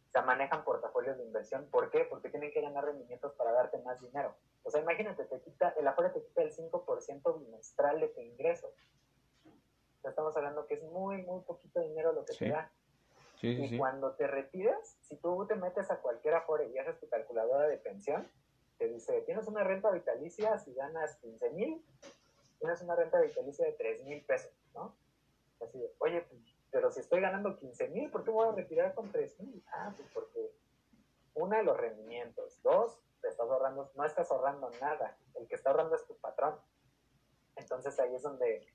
B: O sea, manejan portafolios de inversión. ¿Por qué? Porque tienen que ganar rendimientos para darte más dinero. O sea, imagínate, te quita, el Afore te quita el 5% bimestral de tu ingreso. O sea, estamos hablando que es muy, muy poquito dinero lo que te da. Sí, y cuando te retiras, si tú te metes a cualquier Afore y haces tu calculadora de pensión, te dice, tienes una renta vitalicia si ganas 15 mil, tienes una renta vitalicia de 3 mil pesos, ¿no? Así de, oye, pues, pero si estoy ganando 15 mil, ¿por qué voy a retirar con 3 mil? Ah, pues porque una los rendimientos, dos, te estás ahorrando, no estás ahorrando nada, el que está ahorrando es tu patrón. Entonces ahí es donde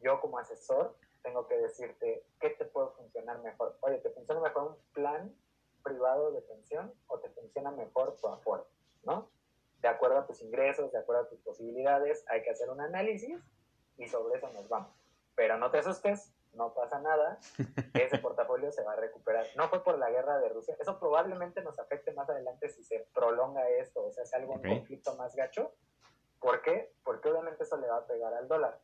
B: yo como asesor tengo que decirte qué te puede funcionar mejor. Oye, ¿te funciona mejor un plan privado de pensión o te funciona mejor tu aforo? ¿No? De acuerdo a tus ingresos, de acuerdo a tus posibilidades, hay que hacer un análisis y sobre eso nos vamos. Pero no te asustes, no pasa nada, ese portafolio se va a recuperar. No fue por la guerra de Rusia, eso probablemente nos afecte más adelante si se prolonga esto, o sea, si algo un conflicto más gacho. ¿Por qué? Porque obviamente eso le va a pegar al dólar,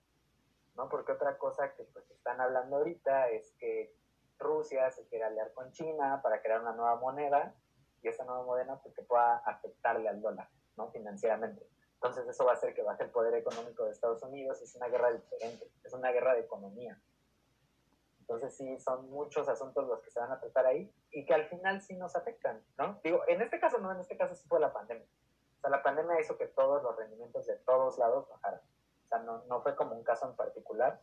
B: ¿no? Porque otra cosa que pues están hablando ahorita es que Rusia se quiere aliar con China para crear una nueva moneda esa nueva moneda pues que pueda afectarle al dólar, ¿no? Financieramente. Entonces eso va a hacer que baje el poder económico de Estados Unidos, es una guerra diferente, es una guerra de economía. Entonces sí, son muchos asuntos los que se van a tratar ahí y que al final sí nos afectan, ¿no? Digo, en este caso no, en este caso sí fue la pandemia. O sea, la pandemia hizo que todos los rendimientos de todos lados bajaran. O sea, no, no fue como un caso en particular.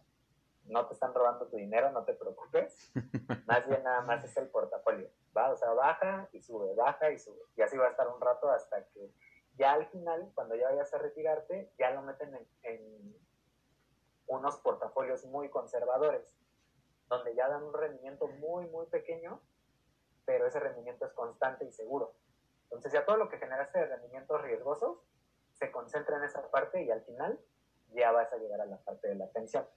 B: No te están robando tu dinero, no te preocupes. Más bien nada más es el portafolio, ¿va? O sea, baja y sube, baja y sube. Y así va a estar un rato hasta que ya al final, cuando ya vayas a retirarte, ya lo meten en, en unos portafolios muy conservadores donde ya dan un rendimiento muy, muy pequeño, pero ese rendimiento es constante y seguro. Entonces ya todo lo que generaste de rendimientos riesgosos se concentra en esa parte y al final ya vas a llegar a la parte de la pensión.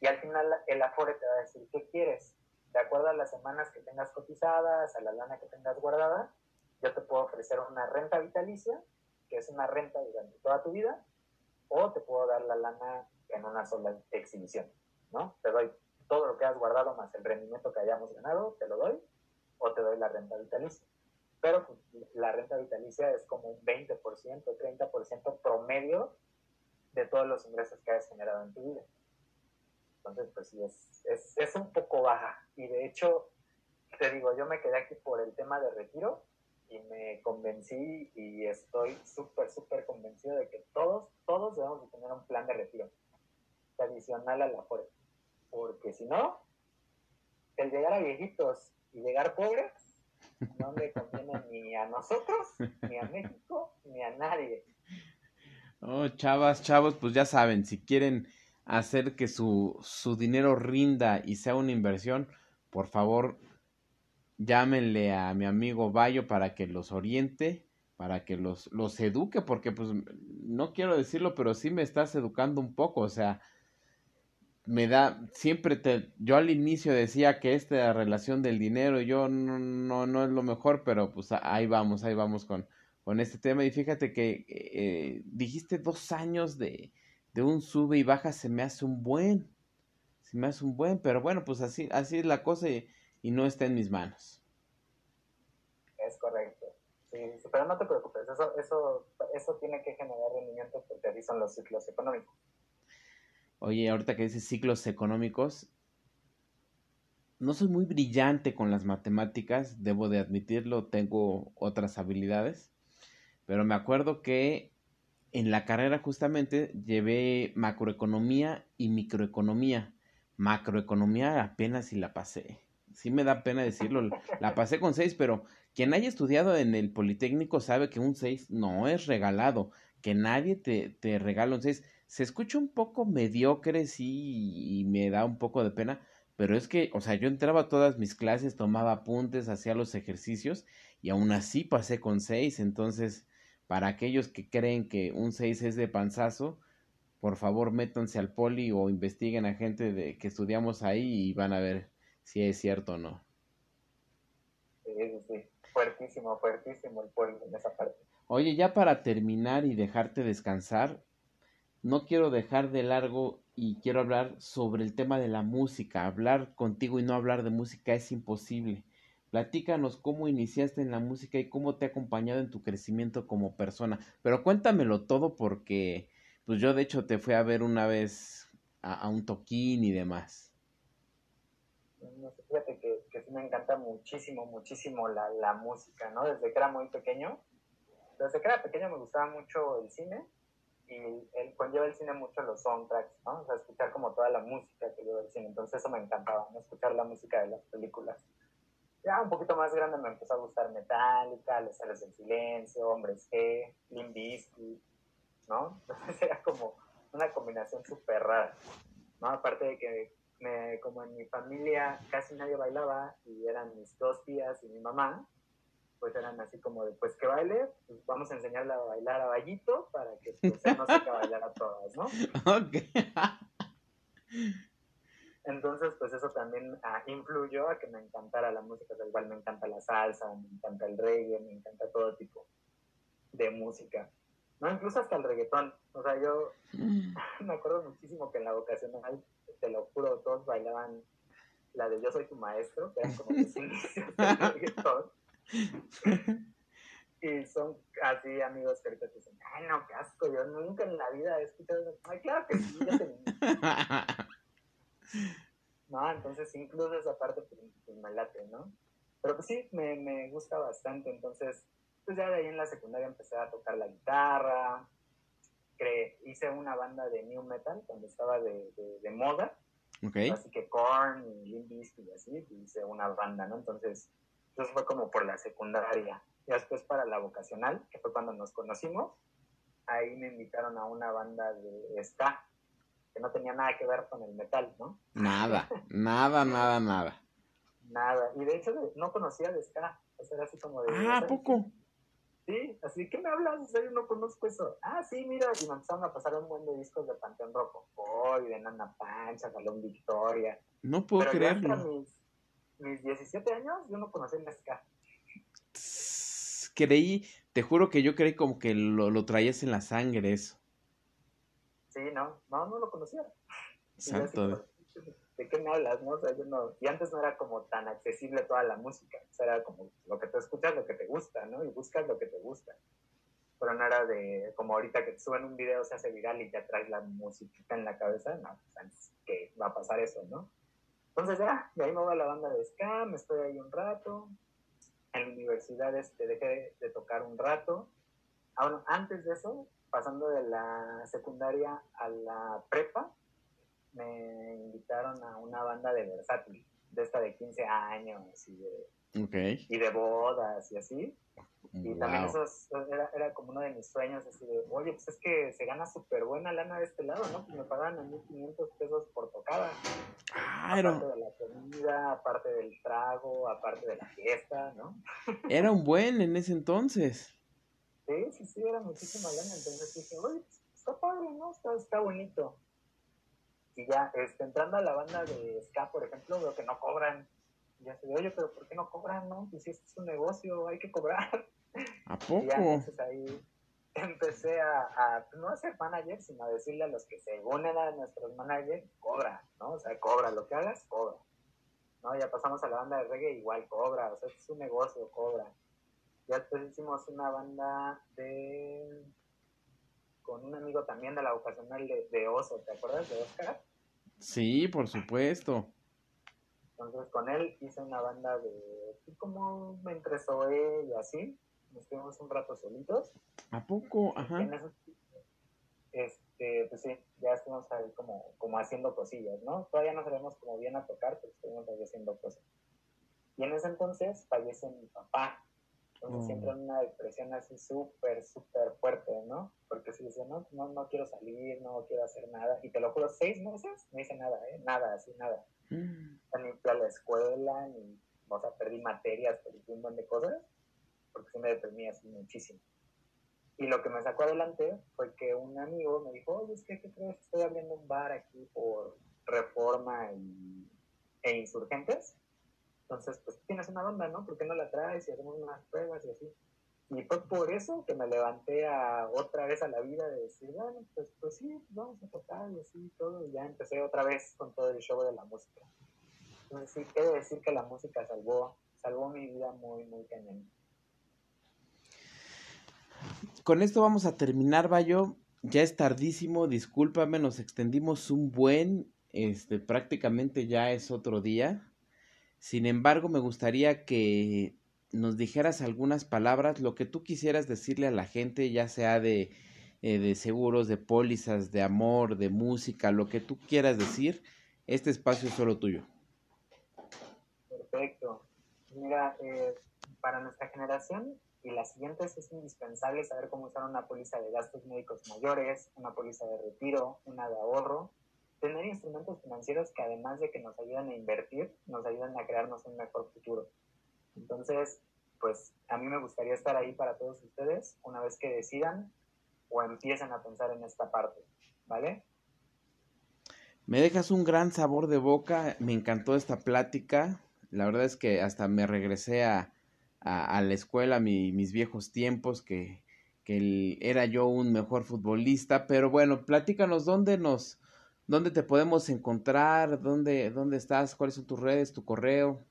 B: Y al final el Afore te va a decir, ¿qué quieres? De acuerdo a las semanas que tengas cotizadas, a la lana que tengas guardada, yo te puedo ofrecer una renta vitalicia, que es una renta durante toda tu vida, o te puedo dar la lana en una sola exhibición, ¿no? Te doy todo lo que has guardado más el rendimiento que hayamos ganado, te lo doy, o te doy la renta vitalicia. Pero pues, la renta vitalicia es como un 20%, 30% promedio de todos los ingresos que hayas generado en tu vida. Entonces, pues sí, es, es, es un poco baja. Y de hecho, te digo, yo me quedé aquí por el tema de retiro y me convencí y estoy súper, súper convencido de que todos, todos debemos de tener un plan de retiro adicional a la fuerza porque si no, el llegar a viejitos y llegar pobres no le conviene ni a nosotros, ni a México, ni a nadie.
A: Oh, chavas, chavos, pues ya saben, si quieren hacer que su, su dinero rinda y sea una inversión, por favor, llámenle a mi amigo Bayo para que los oriente, para que los, los eduque, porque pues no quiero decirlo, pero sí me estás educando un poco, o sea, me da, siempre te, yo al inicio decía que esta relación del dinero, yo no, no, no es lo mejor, pero pues ahí vamos, ahí vamos con, con este tema. Y fíjate que eh, dijiste dos años de, de un sube y baja, se me hace un buen, se me hace un buen, pero bueno, pues así, así es la cosa y, no está en mis manos.
B: Es correcto. Sí, pero no te preocupes, eso, eso, eso tiene que generar rendimiento porque así son los ciclos económicos.
A: Oye, ahorita que dices ciclos económicos, no soy muy brillante con las matemáticas, debo de admitirlo, tengo otras habilidades, pero me acuerdo que en la carrera justamente llevé macroeconomía y microeconomía. Macroeconomía apenas si la pasé. Sí me da pena decirlo, la pasé con seis, pero quien haya estudiado en el Politécnico sabe que un seis no es regalado, que nadie te, te regala un seis se escucha un poco mediocre, sí, y me da un poco de pena, pero es que, o sea, yo entraba a todas mis clases, tomaba apuntes, hacía los ejercicios y aún así pasé con seis, entonces, para aquellos que creen que un seis es de panzazo, por favor métanse al poli o investiguen a gente de que estudiamos ahí y van a ver si es cierto o no.
B: Sí, sí, sí. Fuertísimo, fuertísimo el poli en esa parte.
A: Oye, ya para terminar y dejarte descansar, no quiero dejar de largo y quiero hablar sobre el tema de la música. Hablar contigo y no hablar de música es imposible. Platícanos cómo iniciaste en la música y cómo te ha acompañado en tu crecimiento como persona. Pero cuéntamelo todo porque, pues yo de hecho te fui a ver una vez a, un toquín y demás.
B: fíjate que, que, sí me encanta muchísimo, muchísimo la, la música, ¿no? Desde que era muy pequeño. Desde que era pequeño me gustaba mucho el cine y el, conlleva el cine mucho los soundtracks, ¿no? O sea, escuchar como toda la música que lleva el cine. Entonces eso me encantaba, ¿no? Escuchar la música de las películas ya un poquito más grande me empezó a gustar Metallica, Los Héroes del Silencio, Hombres G, Limp Bizkit, ¿no? Entonces era como una combinación súper rara, ¿no? Aparte de que me, como en mi familia casi nadie bailaba y eran mis dos tías y mi mamá, pues eran así como de, pues que baile, pues vamos a enseñarle a bailar a Vallito para que pues, no sepa bailar a todas, ¿no? Ok. Entonces, pues eso también ah, influyó a que me encantara la música. O igual me encanta la salsa, me encanta el reggae, me encanta todo tipo de música. No, incluso hasta el reggaetón. O sea, yo me acuerdo muchísimo que en la vocacional, te lo juro, todos bailaban la de Yo soy tu maestro, que eran como los inicios del reggaetón. y son así amigos que ahorita te dicen, ay, no, qué asco, yo nunca en la vida he escuchado Ay, claro que sí, ya te... No, entonces incluso esa parte pues, me late, ¿no? Pero pues sí, me, me gusta bastante, entonces pues ya de ahí en la secundaria empecé a tocar la guitarra, creé, hice una banda de new metal cuando estaba de, de, moda, okay. así que Korn y Limp y así, hice una banda, ¿no? Entonces, eso fue como por la secundaria. Y después para la vocacional, que fue cuando nos conocimos, ahí me invitaron a una banda de ska, que no tenía nada que ver con el metal, ¿no?
A: Nada, nada, nada, nada.
B: Nada. Y de hecho no conocía de ska. O sea, era así como de...
A: Ah, poco?
B: Sí, así que me hablas, o sea, yo no conozco eso. Ah, sí, mira, y me empezaron a pasar un buen de discos de Panteón y de Nana Pancha, Salón Victoria.
A: No puedo Pero creerlo.
B: mis, mis 17 años yo no conocía el ska.
A: Creí, te juro que yo creí como que lo, lo traías en la sangre eso.
B: Sí, no, no, no lo conocía. Exacto. ¿De qué me hablas? No? O sea, yo no, y antes no era como tan accesible toda la música, o sea, era como lo que te escuchas, lo que te gusta, ¿no? Y buscas lo que te gusta. Pero no era de, como ahorita que te suben un video, se hace viral y ya traes la música en la cabeza, no, pues que va a pasar eso, ¿no? Entonces ya, de ahí me voy a la banda de ska, me estoy ahí un rato, en la universidad este, dejé de tocar un rato. Ah, antes de eso, pasando de la secundaria a la prepa, me invitaron a una banda de versátil, de esta de 15 años y de, y de bodas y así. Y también eso era, era, como uno de mis sueños, así de, oye, pues es que se gana súper buena lana de este lado, ¿no? Pues me pagaban a 1.500 pesos por tocada. Aparte de la comida, aparte del trago, aparte de la fiesta, ¿no?
A: Era un buen en ese entonces.
B: Sí, sí, sí, era muchísima lana. Entonces dije, oye, está padre, ¿no? Está, está bonito. Y ya, este, entrando a la banda de ska, por ejemplo, veo que no cobran. Y ya se ve, oye, pero ¿por qué no cobran, no? Pues si este es un negocio, hay que cobrar.
A: ¿A poco?
B: Y ya, entonces ahí empecé a, a, no a ser manager, sino a decirle a los que según eran nuestros managers, cobra, ¿no? O sea, cobra, lo que hagas, cobra. ¿No? Ya pasamos a la banda de reggae, igual cobra, o sea, es un negocio, cobra. Ya después hicimos una banda de con un amigo también de la vocacional de, Oso, ¿te acuerdas de Oscar?
A: Sí, por supuesto.
B: Entonces con él hice una banda de como entre Zoe y así. Nos estuvimos un rato solitos.
A: ¿A poco? Ajá.
B: este, pues sí, ya estuvimos ahí como, como haciendo cosillas, ¿no? Todavía no sabemos cómo bien a tocar, pero estuvimos ahí haciendo cosas. Y en ese entonces fallece mi papá. Entonces siempre en una depresión así súper, súper fuerte, ¿no? Porque si dice, no, no, no quiero salir, no quiero hacer nada. Y te lo juro, seis meses no hice nada, ¿eh? Nada, así, nada. Mm. Ni fui a la escuela, ni, o sea, perdí materias, perdí un montón de cosas, porque sí me deprimí así muchísimo. Y lo que me sacó adelante fue que un amigo me dijo, oye, es que, ¿qué crees? Estoy abriendo un bar aquí por Reforma y, e Insurgentes entonces, pues tienes una banda, ¿no? ¿Por qué no la traes y hacemos unas pruebas y así? Y fue por eso que me levanté a otra vez a la vida de decir, bueno, pues, pues sí, vamos a tocar y así todo. Y ya empecé otra vez con todo el show de la música. Entonces sí, quiero decir que la música salvó, salvó mi vida muy, muy cañón.
A: Con esto vamos a terminar, Bayo. Ya es tardísimo, discúlpame, nos extendimos un buen, este, prácticamente ya es otro día. Sin embargo, me gustaría que nos dijeras algunas palabras, lo que tú quisieras decirle a la gente, ya sea de, eh, de seguros, de pólizas, de amor, de música, lo que tú quieras decir, este espacio es solo tuyo.
B: Perfecto. Mira, eh, para nuestra generación y las siguientes es indispensable saber cómo usar una póliza de gastos médicos mayores, una póliza de retiro, una de ahorro, tener instrumentos financieros que además de que nos ayudan a invertir, nos ayudan a crearnos un mejor futuro. Entonces, pues a mí me gustaría estar ahí para todos ustedes una vez que decidan o empiecen a pensar en esta parte, ¿vale?
A: Me dejas un gran sabor de boca, me encantó esta plática, la verdad es que hasta me regresé a, a, la escuela, mis viejos tiempos, que, que era yo un mejor futbolista, pero bueno, platícanos dónde nos, dónde te podemos encontrar, dónde, dónde estás, cuáles son tus redes, tu correo.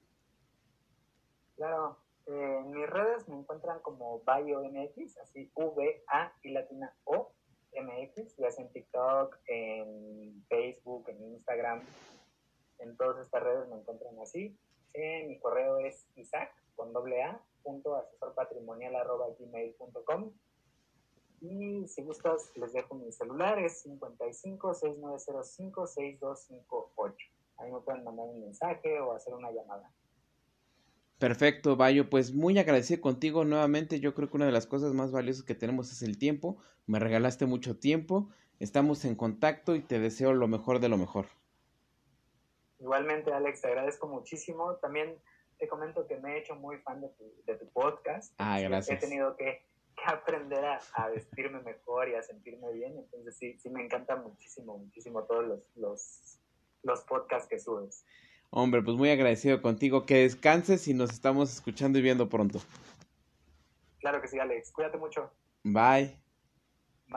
B: Claro, eh, en mis redes me encuentran como BioMX, así V-A y latina O MX, ya sea en TikTok, en Facebook, en Instagram, en todas estas redes me encuentran así. Eh, mi correo es isaac con doble A punto asesorpatrimonial arroba gmail.com y si gustas les dejo mi celular es 55 6905 6258 ahí me pueden mandar un mensaje o hacer una llamada
A: Perfecto, Bayo. Pues muy agradecido contigo nuevamente. Yo creo que una de las cosas más valiosas que tenemos es el tiempo. Me regalaste mucho tiempo. Estamos en contacto y te deseo lo mejor de lo mejor.
B: Igualmente, Alex, te agradezco muchísimo. También te comento que me he hecho muy fan de tu, podcast.
A: Ah, gracias.
B: He tenido que, aprender a, vestirme mejor y a sentirme bien. Entonces, sí, sí me encanta muchísimo, muchísimo todos los, los, los podcasts que subes.
A: Hombre, pues muy agradecido contigo. Que descanses y nos estamos escuchando y viendo pronto.
B: Claro que sí, Alex. Cuídate mucho.
A: Bye.